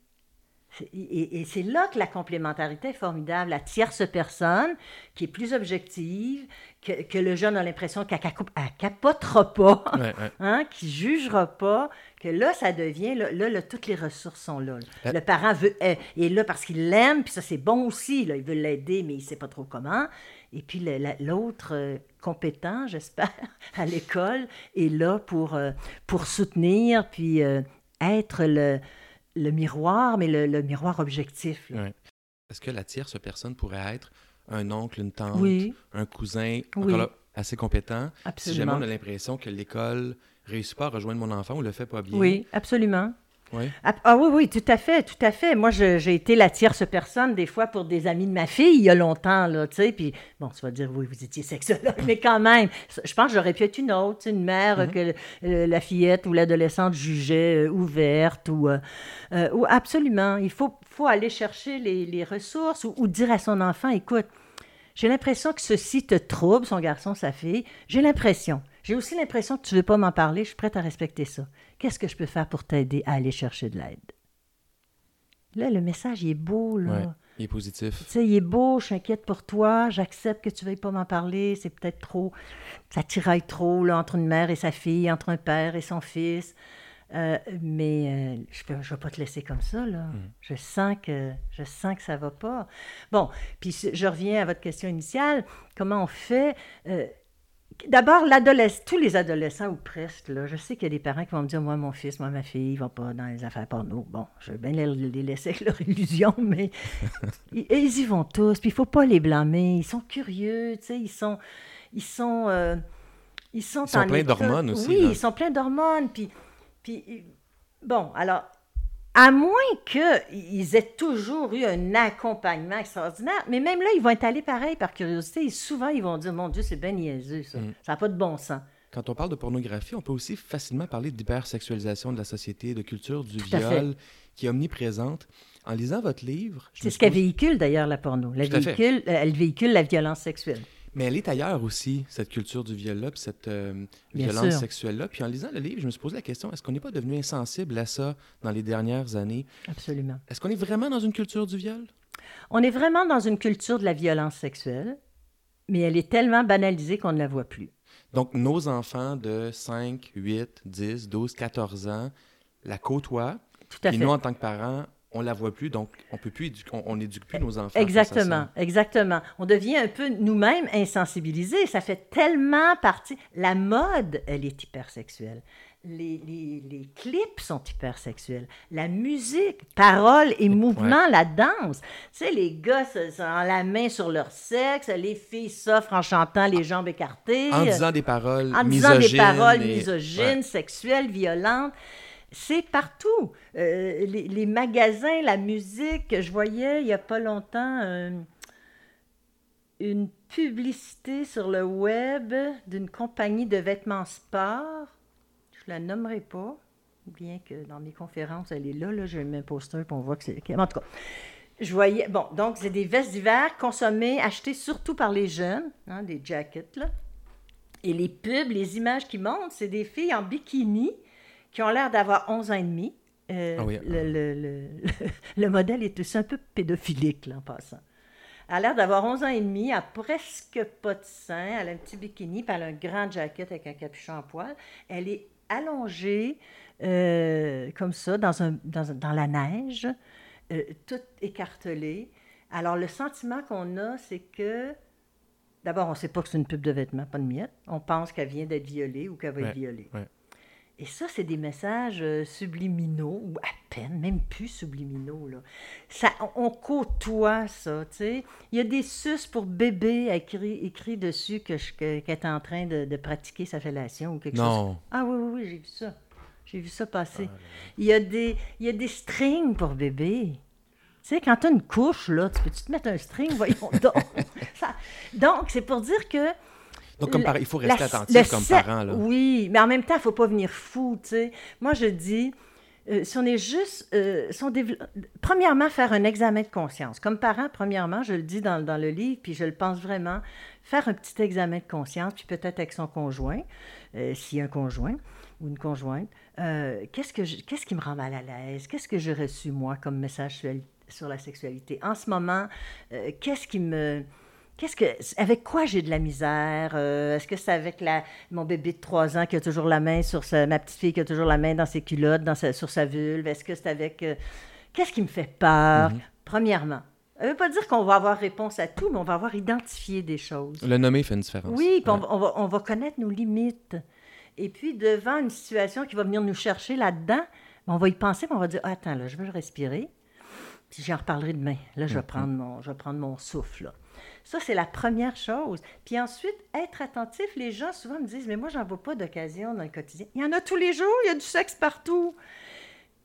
Et, et c'est là que la complémentarité est formidable. La tierce personne qui est plus objective, que, que le jeune a l'impression qu'elle ne capotera pas, Ouais, ouais. hein, qui jugera pas, que là, ça devient, là, là, là, toutes les ressources sont là. Le parent veut, est, est là parce qu'il l'aime, puis ça, c'est bon aussi. Là, il veut l'aider, mais il ne sait pas trop comment. Et puis l'autre euh, compétent, j'espère, à l'école, est là pour, euh, pour soutenir, puis euh, être le, le miroir, mais le, le miroir objectif. Est-ce que la tierce personne pourrait être un oncle, une tante, Oui, un cousin, Oui. là, assez compétent, si jamais absolument. on a l'impression que l'école réussit pas à rejoindre mon enfant ou le fait pas bien? Oui, absolument. Ouais. Ah, ah oui, oui, tout à fait, tout à fait. Moi, j'ai été la tierce personne des fois pour des amis de ma fille il y a longtemps, là, tu sais, puis bon, tu vas dire, oui, vous étiez sexologue, mais quand même, je pense que j'aurais pu être une autre, une mère euh, que euh, la fillette ou l'adolescente jugeait euh, ouverte ou, euh, euh, ou absolument, il faut, faut aller chercher les, les ressources ou, ou dire à son enfant, écoute, j'ai l'impression que ceci te trouble, son garçon, sa fille. J'ai l'impression. J'ai aussi l'impression que tu ne veux pas m'en parler. Je suis prête à respecter ça. Qu'est-ce que je peux faire pour t'aider à aller chercher de l'aide? Là, le message, il est beau, là. Ouais. Il est positif. Tu sais, il est beau, je suis inquiète pour toi, j'accepte que tu ne veuilles pas m'en parler, c'est peut-être trop, ça tiraille trop, là, entre une mère et sa fille, entre un père et son fils. Euh, mais euh, je ne vais pas te laisser comme ça, là. Je, sens que, je sens que ça va pas. Bon, puis je reviens à votre question initiale. Comment on fait? Euh, D'abord, l'adolescent, tous les adolescents ou presque, là, je sais qu'il y a des parents qui vont me dire Moi, mon fils, moi, ma fille, ils vont pas dans les affaires porno. Bon, je vais bien les, les laisser avec leur illusion, mais ils, ils y vont tous. Puis il faut pas les blâmer. Ils sont curieux, tu sais, ils sont. Ils sont. euh, ils sont, Ils sont pleins d'hormones aussi, Oui, là. ils sont pleins d'hormones. Puis, puis, bon, alors, À moins qu'ils aient toujours eu un accompagnement extraordinaire. Mais même là, ils vont être allés pareil par curiosité. Et souvent, ils vont dire Mon Dieu, c'est bien niaiseux, ça. Mm. Ça n'a pas de bon sens. Quand on parle de pornographie, on peut aussi facilement parler d'hypersexualisation de la société, de culture du Tout viol qui est omniprésente. En lisant votre livre, C'est ce qu'elle véhicule d'ailleurs, la porno. La véhicule, euh, elle véhicule la violence sexuelle. Mais elle est ailleurs aussi, cette culture du viol-là, puis cette euh, violence sexuelle-là. Puis en lisant le livre, je me suis posé la question, est-ce qu'on n'est pas devenu insensible à ça dans les dernières années? Absolument. Est-ce qu'on est vraiment dans une culture du viol? On est vraiment dans une culture de la violence sexuelle, mais elle est tellement banalisée qu'on ne la voit plus. Donc, nos enfants de 5, 8, 10, 12, 14 ans la côtoient. Tout à Et fait. nous, en tant que parents, on la voit plus, donc on peut plus édu- on, on éduque plus nos enfants. Exactement, exactement. On devient un peu nous-mêmes insensibilisés. Ça fait tellement partie. La mode, elle est hypersexuelle. Les, les, les clips sont hypersexuels. La musique, paroles et mouvements, la danse. Tu sais, les gars se- ont la main sur leur sexe, les filles s'offrent en chantant les jambes écartées. En disant des paroles en disant des misogynes paroles et- misogynes, Ouais. sexuelles, violentes. C'est partout. Euh, les, magasins, la musique. Je voyais il n'y a pas longtemps euh, une publicité sur le web d'une compagnie de vêtements sport. Je la nommerai pas, bien que dans mes conférences, elle est là. là J'ai mis un poster puis on voit que c'est. En tout cas, je voyais. Bon, donc, c'est des vestes d'hiver consommées, achetées surtout par les jeunes, hein, des jackets. Et les pubs, les images qui montent, c'est des filles en bikini qui ont l'air d'avoir 11 ans et demi. Euh, Ah oui. le, le- le- le modèle est aussi un peu pédophilique, là, en passant. Elle a l'air d'avoir 11 ans et demi, elle a presque pas de sein, elle a un petit bikini, puis elle a un grand jacket avec un capuchon en poil. Elle est allongée euh, comme ça, dans, un, dans, la neige, euh, toute écartelée. Alors, le sentiment qu'on a, c'est que, d'abord, on ne sait pas que c'est une pub de vêtements, pas de miettes. On pense qu'elle vient d'être violée ou qu'elle va Ouais, être violée. ouais. Et ça, c'est des messages euh, subliminaux, ou à peine, même plus subliminaux. Là. Ça, on, on côtoie ça, tu sais. Il y a des sus pour bébé écrit, écrit dessus que qu'elle est en train de, de pratiquer sa fellation ou quelque chose. Non. Ah oui, oui, oui, j'ai vu ça. J'ai vu ça passer. il, y a des, il y a des strings pour bébé. Tu sais, quand tu as une couche, là, tu peux-tu te mettre un string? Voyons donc? Ça- donc, c'est pour dire que Donc, comme la- par- il faut rester attentif comme parent. Là. Oui, mais en même temps, il ne faut pas venir fou, tu sais. Moi, je dis, euh, si on est juste... euh, si on dévelop- Premièrement, faire un examen de conscience. Comme parent, premièrement, je le dis dans, dans le livre, puis je le pense vraiment, faire un petit examen de conscience, puis peut-être avec son conjoint, euh, s'il y a un conjoint ou une conjointe. Euh, qu'est-ce, que je- qu'est-ce qui me rend mal à l'aise? Qu'est-ce que j'ai reçu, moi, comme message sur- la sexualité? En ce moment, qu'est-ce qui me... Qu'est-ce que, avec quoi j'ai de la misère? Euh, est-ce que c'est avec la, mon bébé de 3 ans qui a toujours la main sur sa, ma petite fille qui a toujours la main dans ses culottes, dans sa- sur sa vulve? Est-ce que c'est avec, euh, qu'est-ce qui me fait peur? Premièrement, ça ne veut pas dire qu'on va avoir réponse à tout, mais on va avoir identifié des choses. Le nommer fait une différence. Oui, puis on, Ouais. va- on va, on va connaître nos limites. Et puis, devant une situation qui va venir nous chercher là-dedans, on va y penser, puis on va dire, Ah, attends, là, je veux respirer. Puis j'en reparlerai demain. Là, je vais, prendre mon, je vais prendre mon souffle. là. Ça, c'est la première chose. Puis ensuite, être attentif. Les gens souvent me disent, mais moi, j'en vois pas d'occasion dans le quotidien. Il y en a tous les jours, il y a du sexe partout.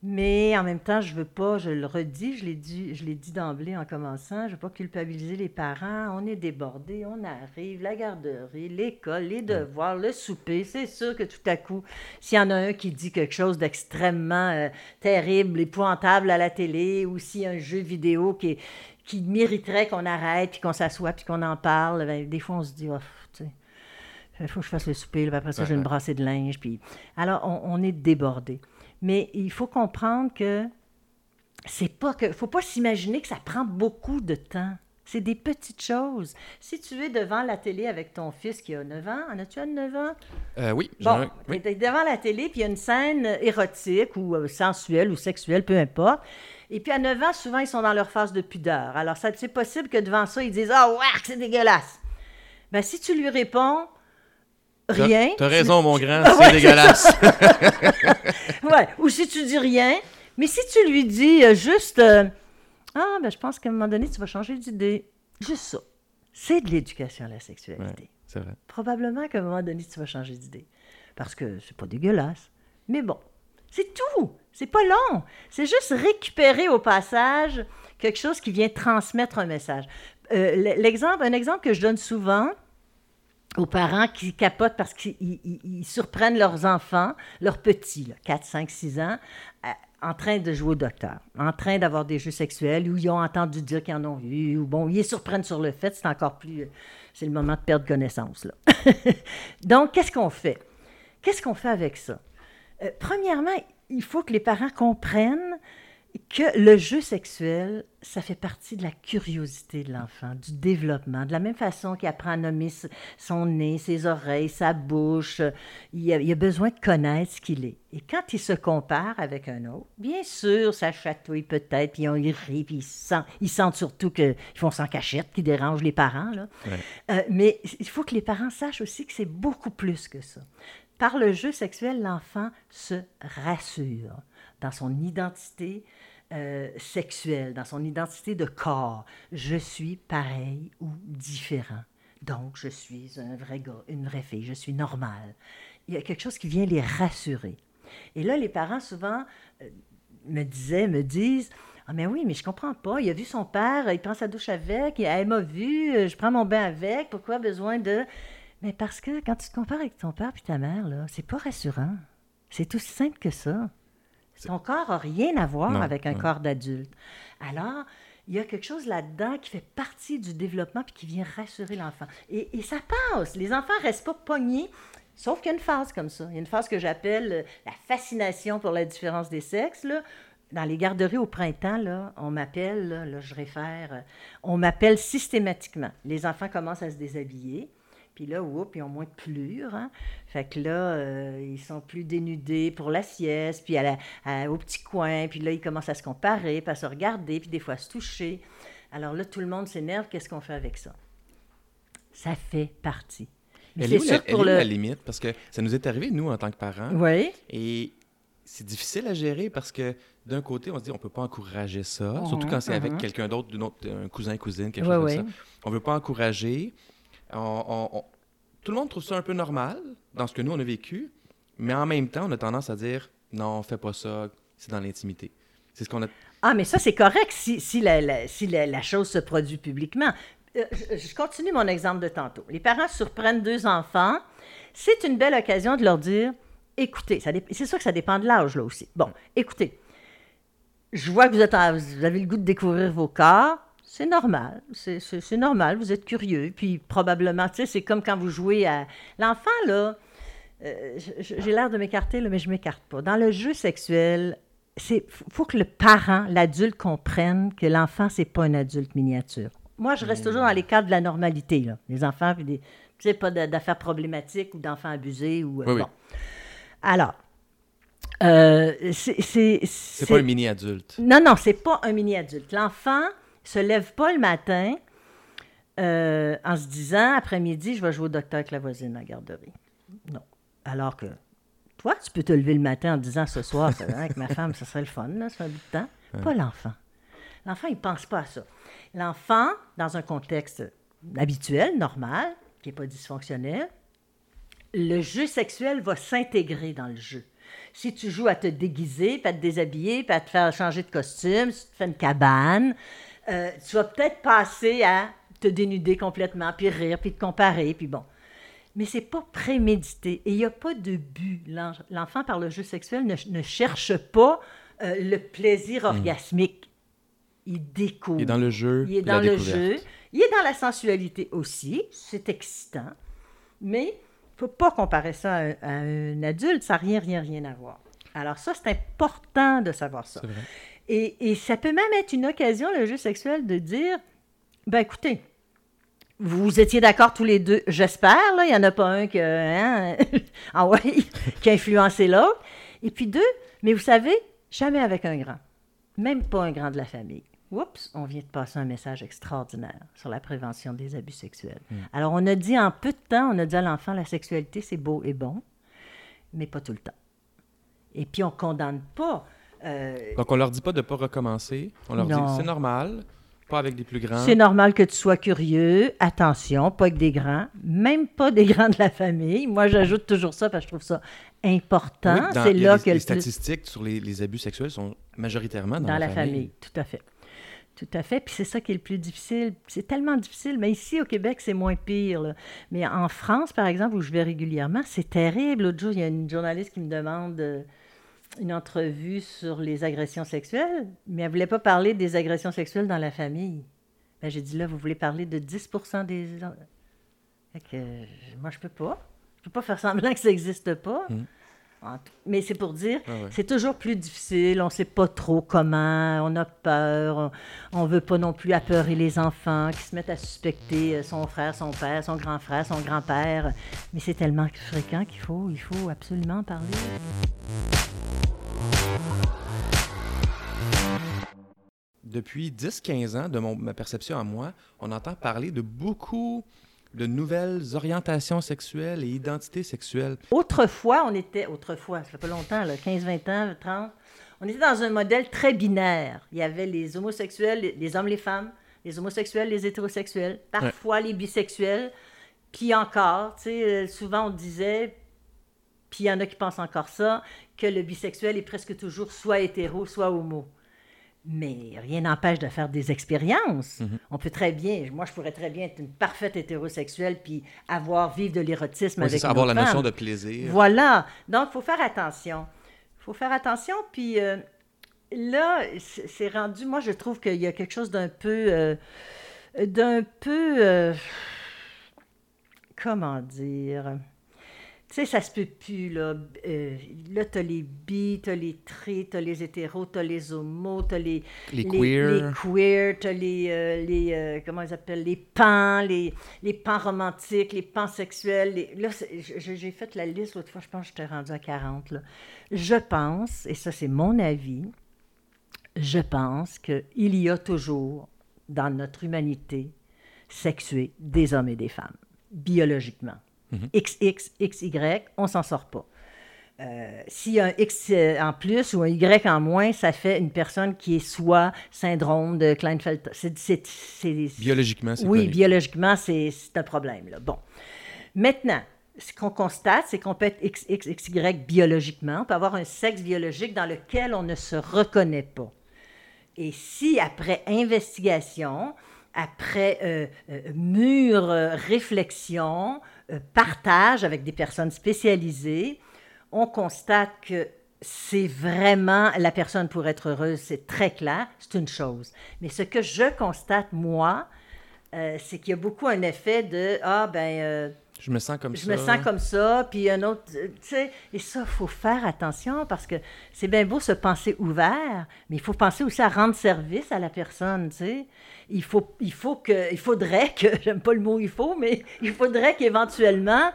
Mais en même temps, je veux pas, je le redis, je l'ai dit, je l'ai dit d'emblée en commençant, je veux pas culpabiliser les parents. On est débordés, on arrive, la garderie, l'école, les devoirs, le souper. C'est sûr que tout à coup, s'il y en a un qui dit quelque chose d'extrêmement euh, terrible, épouvantable à la télé, ou s'il y a un jeu vidéo qui, est- qui mériterait qu'on arrête, puis qu'on s'assoie, puis qu'on en parle, ben, des fois on se dit, oh, tu sais, il faut que je fasse le souper, là, puis après ça, j'ai une brassée de linge. Puis... Alors, on, on est débordé. Mais il faut comprendre que c'est pas que. faut pas s'imaginer que ça prend beaucoup de temps. C'est des petites choses. Si tu es devant la télé avec ton fils qui a 9 ans, en as-tu un de 9 ans? Euh, oui, Bon, un- oui. t'es devant la télé, puis il y a une scène érotique ou euh, sensuelle ou sexuelle, peu importe. Et puis à 9 ans, souvent, ils sont dans leur phase de pudeur. Alors, ça- c'est possible que devant ça, ils disent Ah, ouais, c'est dégueulasse. Ben, si tu lui réponds rien. T'as raison, mon grand, c'est ouais, dégueulasse. Ouais, ou si tu dis rien, mais si tu lui dis euh, juste euh, Ah, ben je pense qu'à un moment donné, tu vas changer d'idée. Juste ça. C'est de l'éducation à la sexualité. Ouais. c'est vrai. Probablement qu'à un moment donné, tu vas changer d'idée. Parce que c'est pas dégueulasse. Mais bon, c'est tout. C'est pas long. C'est juste récupérer au passage quelque chose qui vient transmettre un message. Euh, l'exemple, un exemple que je donne souvent aux parents qui capotent parce qu'ils surprennent leurs enfants, leurs petits, 4, 5, 6 ans, euh, en train de jouer au docteur, en train d'avoir des jeux sexuels, ou ils ont entendu dire qu'ils en ont eu, ou bon, ils surprennent sur le fait, c'est encore plus... C'est le moment de perdre connaissance, là. Donc, qu'est-ce qu'on fait? Qu'est-ce qu'on fait avec ça? Euh, premièrement, il faut que les parents comprennent que le jeu sexuel, ça fait partie de la curiosité de l'enfant, du développement. De la même façon qu'il apprend à nommer son nez, ses oreilles, sa bouche, il a, besoin de connaître ce qu'il est. Et quand il se compare avec un autre, bien sûr, ça chatouille peut-être, puis on y rit, puis ils, sentent, surtout qu'ils font sans cachette, qui dérangent les parents. Là. Euh, mais il faut que les parents sachent aussi que c'est beaucoup plus que ça. Par le jeu sexuel, l'enfant se rassure dans son identité euh, sexuelle, dans son identité de corps. Je suis pareil ou différent. Donc, je suis un vrai gars, une vraie fille, je suis normale. Il y a quelque chose qui vient les rassurer. Et là, les parents, souvent, euh, me disaient, me disent, ah, mais oui, mais je comprends pas. Il a vu son père, il prend sa douche avec, elle m'a vu, je prends mon bain avec, pourquoi besoin de. Mais parce que quand tu te compares avec ton père puis ta mère, là, c'est pas rassurant. C'est aussi simple que ça. Ton corps n'a rien à voir avec un corps d'adulte. Alors, il y a quelque chose là-dedans qui fait partie du développement puis qui vient rassurer l'enfant. Et, ça passe. Les enfants ne restent pas pognés. Sauf qu'il y a une phase comme ça. Il y a une phase que j'appelle euh, la fascination pour la différence des sexes. Là. Dans les garderies au printemps, là, on m'appelle, là, je réfère, euh, on m'appelle systématiquement. Les enfants commencent à se déshabiller. Puis là, oups, ils ont moins de plure. Hein? Fait que là, euh, ils sont plus dénudés pour la sieste, puis à au petit coin. Puis là, ils commencent à se comparer, puis à se regarder, puis des fois à se toucher. Alors là, tout le monde s'énerve. Qu'est-ce qu'on fait avec ça? Ça fait partie. Elle est, sûr pour la limite? Parce que ça nous est arrivé, nous, en tant que parents. Oui. Et c'est difficile à gérer parce que d'un côté, on se dit on peut pas encourager ça, surtout uh-huh, quand c'est avec uh-huh. quelqu'un d'autre, un cousin, cousine, quelque chose comme ça. On veut pas encourager tout le monde trouve ça un peu normal dans ce que nous, on a vécu, mais en même temps, on a tendance à dire non, fais pas ça, c'est dans l'intimité. C'est ce qu'on a. Ah, mais ça, c'est correct si, si, la, si la, chose se produit publiquement. Euh, je, continue mon exemple de tantôt. Les parents surprennent deux enfants. C'est une belle occasion de leur dire écoutez, c'est sûr que ça dépend de l'âge, là aussi. Bon, écoutez, je vois que vous, êtes, vous avez le goût de découvrir vos corps c'est normal. C'est normal. Vous êtes curieux. Puis probablement, tu sais, c'est comme quand vous jouez à. L'enfant, là, euh, j'ai l'air de m'écarter, mais je ne m'écarte pas. Dans le jeu sexuel, il faut que le parent, l'adulte, comprenne que l'enfant, c'est pas un adulte miniature. Moi, je reste toujours dans les cadres de la normalité. Là. Les enfants, puis des, tu sais, pas d'affaires problématiques ou d'enfants abusés. ou euh, bon. Alors, euh, c'est. C'est pas un mini-adulte. Non, non, c'est pas un mini-adulte. L'enfant, se lève pas le matin euh, en se disant après-midi, je vais jouer au docteur avec la voisine à la garderie. Non. Alors que toi, tu peux te lever le matin en disant ce soir, avec ma femme, ça serait le fun, là, ça fait un bout de temps. Pas l'enfant. L'enfant, il ne pense pas à ça. L'enfant, dans un contexte habituel, normal, qui n'est pas dysfonctionnel, le jeu sexuel va s'intégrer dans le jeu. Si tu joues à te déguiser, puis à te déshabiller, puis à te faire changer de costume, si tu fais une cabane, euh, tu vas peut-être passer à te dénuder complètement, puis rire, puis te comparer, puis bon. Mais c'est pas prémédité et il n'y a pas de but. L'enfant, par le jeu sexuel, ne, cherche pas euh, le plaisir hmm. orgasmique. Il découvre. Il est dans le jeu. Il est dans le jeu. Il est dans la sensualité aussi. C'est excitant. Mais il ne faut pas comparer ça à, à un adulte. Ça n'a rien, rien, rien à voir. Alors ça, c'est important de savoir ça. Vrai. Et, ça peut même être une occasion, le jeu sexuel, de dire, ben écoutez, vous étiez d'accord tous les deux, j'espère, là, il n'y en a pas un que, hein, ah ouais, qui a influencé l'autre. Et puis deux, mais vous savez, jamais avec un grand, même pas un grand de la famille. Oups, on vient de passer un message extraordinaire sur la prévention des abus sexuels. Hmm. Alors, on a dit en peu de temps, on a dit à l'enfant, la sexualité, c'est beau et bon, mais pas tout le temps. Et puis, on condamne pas euh, Donc, on leur dit pas de ne pas recommencer. On leur dit c'est normal. Pas avec des plus grands. C'est normal que tu sois curieux. Attention, pas avec des grands, même pas des grands de la famille. Moi, j'ajoute toujours ça parce que je trouve ça important. Oui, C'est là les, que les plus- statistiques sur les, les abus sexuels sont majoritairement dans, dans la famille. Tout à fait. Tout à fait. Puis c'est ça qui est le plus difficile. C'est tellement difficile. Mais ici, au Québec, c'est moins pire. là. Mais en France, par exemple, où je vais régulièrement, c'est terrible. L'autre jour, il y a une journaliste qui me demande euh, une entrevue sur les agressions sexuelles, mais elle ne voulait pas parler des agressions sexuelles dans la famille. Ben, j'ai dit là, vous voulez parler de 10 des. Fait que, moi, je peux pas. Je peux pas faire semblant que ça n'existe pas. Mm. Tout- Mais c'est pour dire, Ah ouais. c'est toujours plus difficile. On ne sait pas trop comment. On a peur. On ne veut pas non plus apeurer les enfants qui se mettent à suspecter euh, son frère, son père, son grand frère, son grand-père. Mais c'est tellement fréquent qu'il faut, il faut absolument en parler. Depuis 10-15 ans, de mon- ma perception à moi, on entend parler de beaucoup de nouvelles orientations sexuelles et identités sexuelles. Autrefois, on était, autrefois, ça fait pas longtemps, là, 15, 20 ans, 30, on était dans un modèle très binaire. Il y avait les homosexuels, les, les hommes, les femmes, les homosexuels, les hétérosexuels, parfois les bisexuels, puis encore, tu sais, euh, souvent on disait, puis il y en a qui pensent encore ça, que le bisexuel est presque toujours soit hétéro, soit homo. Mais rien n'empêche de faire des expériences. On peut très bien, moi je pourrais très bien être une parfaite hétérosexuelle puis avoir, vivre de l'érotisme Oui, avec ça, une avoir la notion femme. de plaisir. Voilà. Donc, il faut faire attention. Il faut faire attention. Puis euh, là, c'est c'est rendu, moi, je trouve qu'il y a quelque chose d'un peu. euh, d'un peu. euh, comment dire? Tu sais, ça se peut plus, là. Euh, là, t'as les bi, t'as les tri, t'as les hétéros, t'as les homos, t'as les, Les queers. les queers, t'as les, euh, les euh, comment ils appellent, les pans, les, les pans romantiques, les pans sexuels. les- Là, j'ai fait la liste l'autre fois, je pense que j'étais rendue à 40. Là. Je pense, et ça c'est mon avis, je pense qu'il y a toujours dans notre humanité sexuée des hommes et des femmes, biologiquement. XX, XY, on s'en sort pas. Euh, a un X euh, en plus ou un Y en moins, ça fait une personne qui est soit syndrome de Kleinfeld. C'est, Biologiquement, c'est oui, connu. biologiquement, c'est, un problème. Là. Bon. Maintenant, ce qu'on constate, c'est qu'on peut être XX, XY biologiquement. On peut avoir un sexe biologique dans lequel on ne se reconnaît pas. Et si, après investigation, après euh, euh, mûre réflexion, partage avec des personnes spécialisées, on constate que c'est vraiment la personne pour être heureuse, c'est très clair, c'est une chose. Mais ce que je constate, moi, euh, c'est qu'il y a beaucoup un effet de Ah, ben. euh, Je me sens comme je ça. me sens comme ça, puis un autre, tu sais, et ça, il faut faire attention parce que c'est bien beau se penser ouvert, mais il faut penser aussi à rendre service à la personne, tu sais. Il, faut, il, faut que, il faudrait que, j'aime pas le mot il faut, mais il faudrait qu'éventuellement,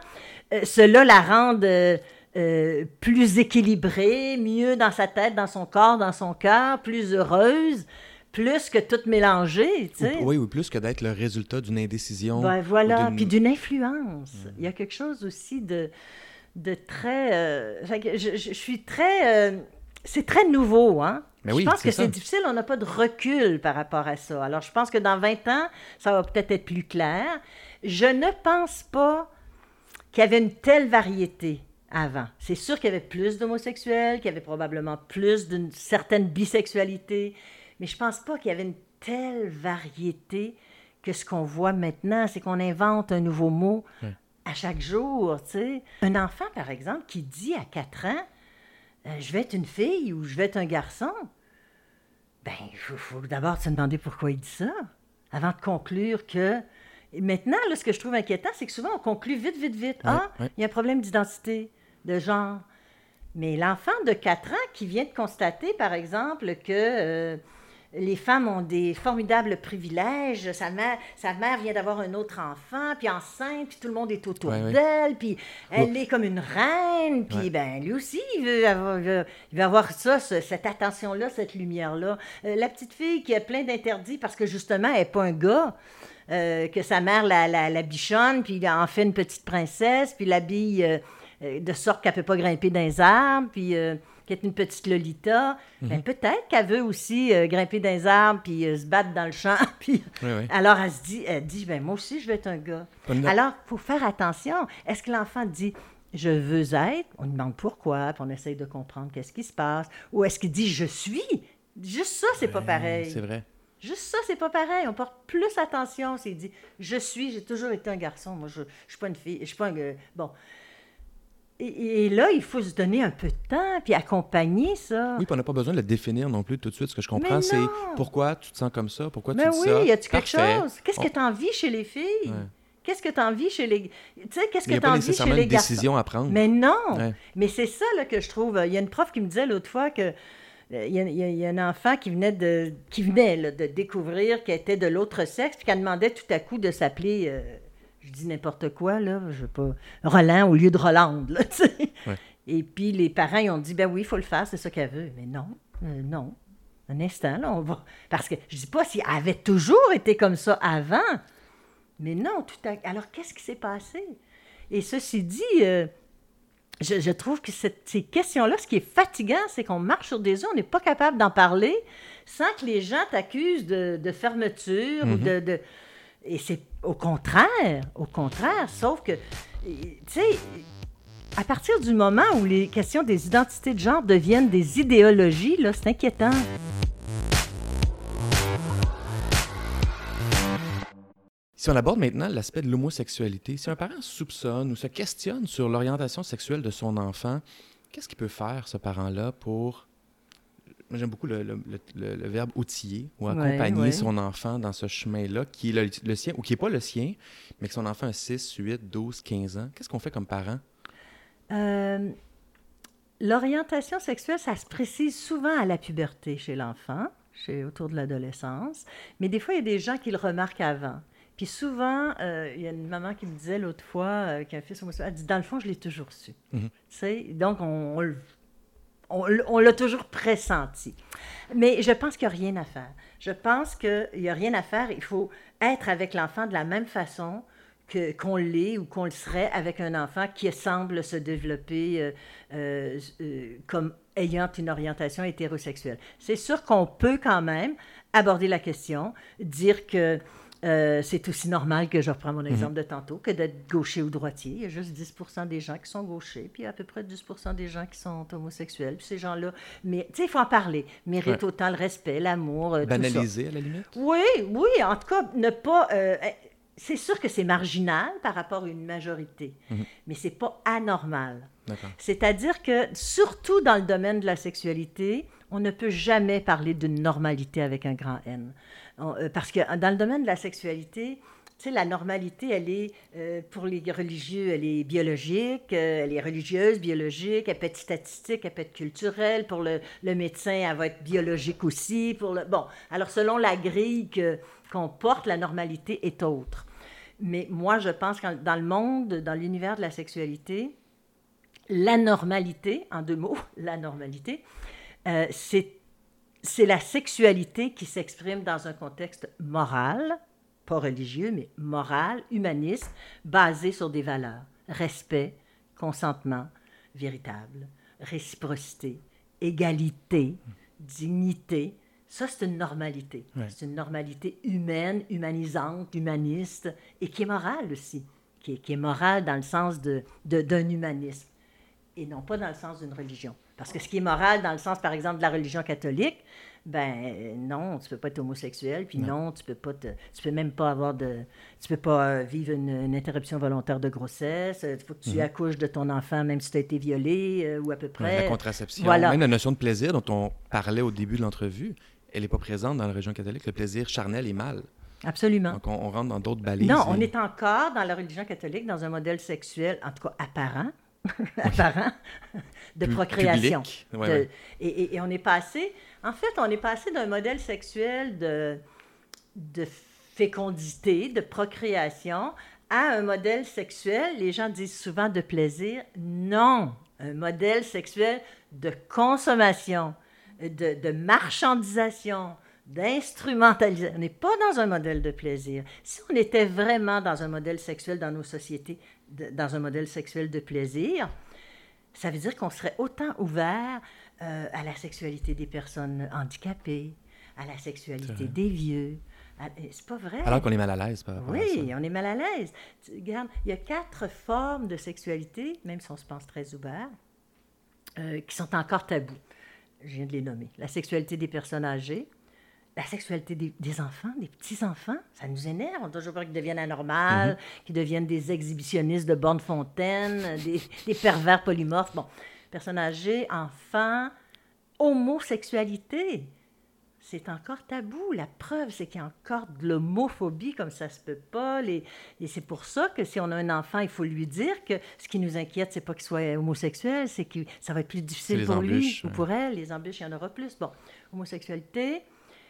euh, cela la rende euh, euh, plus équilibrée, mieux dans sa tête, dans son corps, dans son cœur, plus heureuse, plus que tout mélanger, tu sais. Ou- oui, ou plus que d'être le résultat d'une indécision. Ben voilà, puis d'une influence. Il y a quelque chose aussi de, de très... euh, fait que je, je- je suis très... euh, c'est très nouveau, hein? Mais je oui, pense que c'est difficile, on n'a pas de recul par rapport à ça. Alors, je pense que dans 20 ans, ça va peut-être être plus clair. Je ne pense pas qu'il y avait une telle variété avant. C'est sûr qu'il y avait plus d'homosexuels, qu'il y avait probablement plus d'une certaine bisexualité, mais je pense pas qu'il y avait une telle variété que ce qu'on voit maintenant, c'est qu'on invente un nouveau mot à chaque jour, tu sais. Un enfant, par exemple, qui dit à 4 ans, euh, je vais être une fille ou je vais être un garçon, ben, il faut, faut d'abord se demander pourquoi il dit ça, avant de conclure que... Et maintenant, là, ce que je trouve inquiétant, c'est que souvent, on conclut vite, vite, vite. ah, il y a un problème d'identité, de genre. Mais l'enfant de 4 ans qui vient de constater, par exemple, que euh, les femmes ont des formidables privilèges, sa mère, sa mère vient d'avoir un autre enfant, puis enceinte, puis tout le monde est autour Ouais, ouais. d'elle, puis elle est comme une reine, puis Ouais. ben lui aussi, il veut avoir, il veut, avoir ça, ce- cette attention-là, cette lumière-là. Euh, la petite fille qui a plein d'interdits parce que justement, elle n'est pas un gars. euh, que sa mère la, la, la bichonne, puis il en fait une petite princesse, puis l'habille euh, de sorte qu'elle ne peut pas grimper dans les arbres, puis qui est une petite Lolita, ben, Mhm. peut-être qu'elle veut aussi euh, grimper dans les arbres puis euh, se battre dans le champ. puis Oui, oui. alors elle se dit, elle dit, ben moi aussi je veux être un gars. Alors, il faut faire attention. Est-ce que l'enfant dit je veux être? On lui demande pourquoi, puis on essaye de comprendre qu'est-ce qui se passe. Ou est-ce qu'il dit je suis? Juste ça, c'est pas pareil. C'est vrai. Juste ça, c'est pas pareil. On porte plus attention. C'est dit je suis, j'ai toujours été un garçon. Moi, je, je suis pas une fille, je suis pas un gars. Bon. Et, et là, il faut se donner un peu de temps, puis accompagner ça. Oui, puis on n'a pas besoin de le définir non plus tout de suite. Ce que je comprends, c'est pourquoi tu te sens comme ça, pourquoi Mais tu dis oui, ça? y a-tu quelque chose? Qu'est-ce que tu envie chez les filles? Ouais. Qu'est-ce que tu envie chez les. Tu sais, qu'est-ce que tu envie chez les une garçons? décision à prendre. Mais non! Ouais. Mais c'est ça là, que je trouve. Il y a une prof qui me disait l'autre fois que euh, il y, a, il y un enfant qui venait de qui venait là, de découvrir qu'elle était de l'autre sexe, puis qu'elle demandait tout à coup de s'appeler, euh, dis n'importe quoi, là, je veux pas, Roland au lieu de Rolande, là, tu sais. Ouais. Et puis les parents, ils ont dit, ben oui, il faut le faire, c'est ça qu'elle veut. Mais non, euh, non. Un instant, là, on va... Parce que je dis pas si elle avait toujours été comme ça avant, mais non, tout à... Alors, qu'est-ce qui s'est passé? Et ceci dit, euh, je, je trouve que cette- ces questions-là, ce qui est fatigant, c'est qu'on marche sur des œufs, on n'est pas capable d'en parler sans que les gens t'accusent de, de fermeture ou de, de- Et c'est au contraire, au contraire, sauf que, tu sais, à partir du moment où les questions des identités de genre deviennent des idéologies, là, c'est inquiétant. Si on aborde maintenant l'aspect de l'homosexualité, si un parent soupçonne ou se questionne sur l'orientation sexuelle de son enfant, qu'est-ce qu'il peut faire, ce parent-là, pour... Moi, j'aime beaucoup le, le- le- le- le verbe outiller ou accompagner ouais. son enfant dans ce chemin-là, qui est le, sien ou qui n'est pas le sien, mais que son enfant a 6, 8, 12, 15 ans. Qu'est-ce qu'on fait comme parent? Euh, L'orientation sexuelle, ça se précise souvent à la puberté chez l'enfant, chez, autour de l'adolescence, mais des fois, il y a des gens qui le remarquent avant. Puis souvent, euh, il y a une maman qui me disait l'autre fois euh, qu'un fils homosexuel, elle dit, dans le fond, je l'ai toujours su. Mhm. Tu sais, donc, on, on le- on l'a toujours pressenti. Mais je pense qu'il n'y a rien à faire. Je pense qu'il n'y a rien à faire. Il faut être avec l'enfant de la même façon qu'on l'est ou qu'on le serait avec un enfant qui semble se développer euh, euh, euh, comme ayant une orientation hétérosexuelle. C'est sûr qu'on peut quand même aborder la question, dire que euh, c'est aussi normal que je reprends mon exemple de tantôt, que d'être gaucher ou droitier. Il y a juste 10% des gens qui sont gauchers, puis à peu près 10% des gens qui sont homosexuels. Puis ces gens-là, mais tu sais, il faut en parler. Méritent Ouais. autant le respect, l'amour, euh, tout ça. Banaliser, à la limite? Oui, oui, en tout cas, ne pas. euh, euh, c'est sûr que c'est marginal par rapport à une majorité, Mhm. mais c'est pas anormal. C'est-à-dire que, surtout dans le domaine de la sexualité, on ne peut jamais parler d'une normalité avec un grand N. Euh, parce que dans le domaine de la sexualité, tu sais, la normalité, elle est, euh, pour les religieux, elle est biologique, euh, elle est religieuse, biologique, elle peut être statistique, elle peut être culturelle. Pour le, médecin, elle va être biologique aussi. Pour le... Bon, alors selon la grille qu'on porte, la normalité est autre. Mais moi, je pense que dans le monde, dans l'univers de la sexualité, la normalité, en deux mots, la normalité, euh, c'est la sexualité qui s'exprime dans un contexte moral, pas religieux, mais moral, humaniste, basé sur des valeurs. Respect, consentement véritable, réciprocité, égalité, dignité. Ça, c'est une normalité. C'est une normalité humaine, humanisante, humaniste, et qui est morale aussi. Qui est, qui est morale dans le sens de- de- d'un humanisme et non pas dans le sens d'une religion. Parce que ce qui est moral dans le sens, par exemple, de la religion catholique, ben euh, non, tu peux pas être homosexuel, puis non, tu peux pas te, tu peux même pas avoir de, tu peux pas euh, vivre une, une interruption volontaire de grossesse. Il faut que tu accouches de ton enfant, même si tu as été violé euh, ou à peu près. la contraception, Voilà. même la notion de plaisir dont on parlait au début de l'entrevue, elle n'est pas présente dans la région catholique. Le plaisir charnel est mal. Absolument. Donc, on, on rentre dans d'autres balises. Non, on est encore dans la religion catholique dans un modèle sexuel, en tout cas apparent, apparent, de procréation. public. Ouais, De- ouais. Et, et- et on est passé, en fait, on est passé d'un modèle sexuel de, de fécondité, de procréation, à un modèle sexuel, les gens disent souvent de plaisir. Non, un modèle sexuel de consommation, de, de marchandisation, d'instrumentalisation. On n'est pas dans un modèle de plaisir. Si on était vraiment dans un modèle sexuel dans nos sociétés, de- dans un modèle sexuel de plaisir, ça veut dire qu'on serait autant ouvert euh, à la sexualité des personnes handicapées, à la sexualité des vieux. C'est pas vrai. Alors qu'on est mal à l'aise par Oui, on est mal à l'aise. Regarde, il y a quatre formes de sexualité, même si on se pense très ouvert, euh, qui sont encore tabous. Je viens de les nommer. La sexualité des personnes âgées, la sexualité des, enfants, des petits-enfants, ça nous énerve. On a toujours peur qu'ils deviennent anormaux, mhm. qu'ils deviennent des exhibitionnistes de borne fontaine, des, des, pervers polymorphes. Bon, personnes âgées, enfants, homosexualité c'est encore tabou. La preuve, c'est qu'il y a encore de l'homophobie comme ça se peut pas. Et c'est pour ça que si on a un enfant, il faut lui dire que ce qui nous inquiète, c'est pas qu'il soit homosexuel, c'est que ça va être plus difficile pour lui ou pour elle. Les embûches, il y en aura plus. Bon, homosexualité.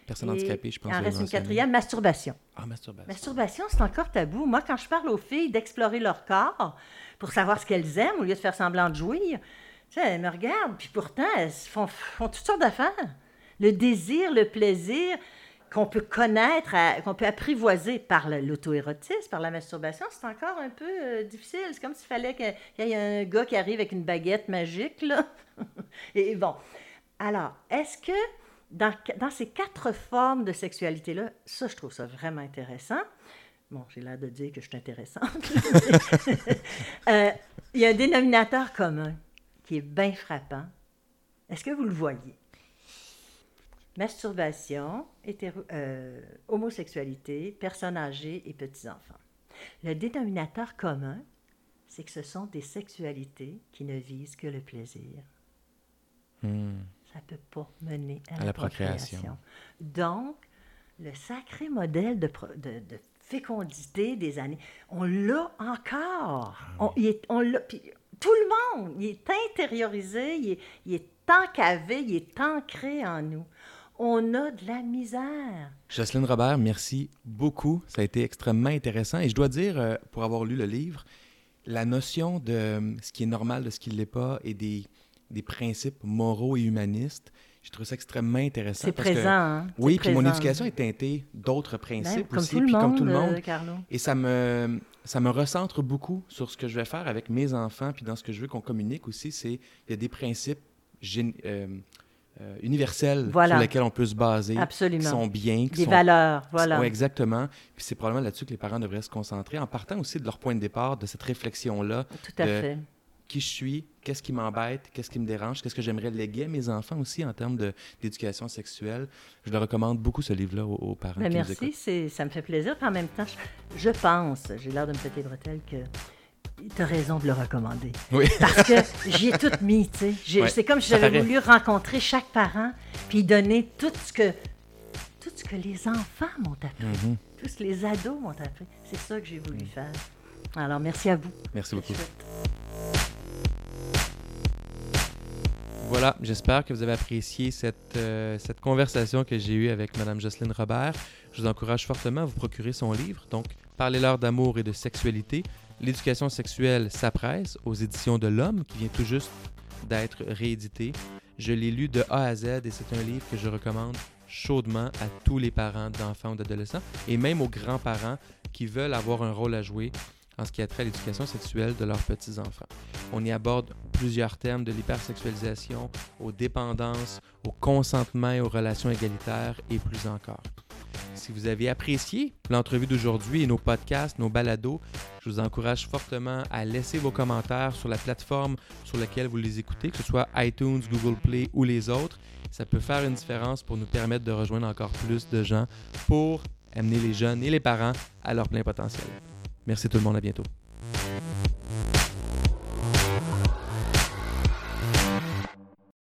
Personne handicapée, je pense. Il en reste une quatrième, masturbation. Ah, masturbation. Masturbation, c'est encore tabou. Moi, quand je parle aux filles d'explorer leur corps pour savoir ce qu'elles aiment, au lieu de faire semblant de jouir, tu sais, elles me regardent, puis pourtant, elles font, font toutes sortes d'affaires le désir, le plaisir qu'on peut connaître, qu'on peut apprivoiser par l'auto-érotisme, par la masturbation, c'est encore un peu euh, difficile. C'est comme s'il fallait qu'il y ait un gars qui arrive avec une baguette magique, là. Et bon. Alors, est-ce que dans, ces quatre formes de sexualité-là, ça, je trouve ça vraiment intéressant. Bon, j'ai l'air de dire que je suis intéressante. Euh, il y a un dénominateur commun qui est bien frappant. Est-ce que vous le voyez? masturbation, euh, homosexualité, personnes âgées et petits-enfants. Le dénominateur commun, c'est que ce sont des sexualités qui ne visent que le plaisir. Hmm. Ça ne peut pas mener à, la, procréation. Donc, le sacré modèle de, de, fécondité des années, on l'a encore. Ah on, tout le monde, il est intériorisé, il est, il est encavé, il est ancré en nous on a de la misère. Jocelyne Robert, merci beaucoup. Ça a été extrêmement intéressant. Et je dois dire, euh, pour avoir lu le livre, la notion de euh, ce qui est normal, de ce qui ne l'est pas, et des, des principes moraux et humanistes, je trouve ça extrêmement intéressant. C'est présent. hein? Oui, puis mon éducation est teintée d'autres principes aussi, puis comme tout le monde. Euh, et ça me, ça me recentre beaucoup sur ce que je vais faire avec mes enfants, puis dans ce que je veux qu'on communique aussi, c'est il y a des principes euh, universelles sur lesquelles on peut se baser, Absolument. qui sont bien, qui des valeurs, voilà. exactement. Puis c'est probablement là-dessus que les parents devraient se concentrer, en partant aussi de leur point de départ, de cette réflexion-là. Tout à fait. Qui je suis, qu'est-ce qui m'embête, qu'est-ce qui me dérange, qu'est-ce que j'aimerais léguer à mes enfants aussi en termes d'éducation sexuelle. Je leur recommande beaucoup ce livre-là aux, parents. Ben, merci, ça me fait plaisir. Puis en même temps, je, je pense, j'ai l'air de me péter bretelles, que tu as raison de le recommander. Oui. Parce que j'y ai tout mis, tu sais. c'est comme si j'avais voulu rencontrer chaque parent puis donner tout ce que tout ce que les enfants m'ont appris, mm-hmm. tout ce que les ados m'ont appris. C'est ça que j'ai voulu faire. Alors, merci à vous. Merci beaucoup. Voilà, j'espère que vous avez apprécié cette, euh, cette conversation que j'ai eue avec Mme Jocelyne Robert. Je vous encourage fortement à vous procurer son livre, donc Parlez-leur d'amour et de sexualité, L'éducation sexuelle s'appresse aux éditions de l'Homme, qui vient tout juste d'être réédité. Je l'ai lu de A à Z et c'est un livre que je recommande chaudement à tous les parents d'enfants ou d'adolescents et même aux grands-parents qui veulent avoir un rôle à jouer en ce qui a trait à l'éducation sexuelle de leurs petits-enfants. On y aborde plusieurs thèmes de l'hypersexualisation, aux dépendances, au consentement et aux relations égalitaires et plus encore. Si vous avez apprécié l'entrevue d'aujourd'hui et nos podcasts, nos balados, je vous encourage fortement à laisser vos commentaires sur la plateforme sur laquelle vous les écoutez, que ce soit iTunes, Google Play ou les autres. Ça peut faire une différence pour nous permettre de rejoindre encore plus de gens pour amener les jeunes et les parents à leur plein potentiel. Merci tout le monde, à bientôt.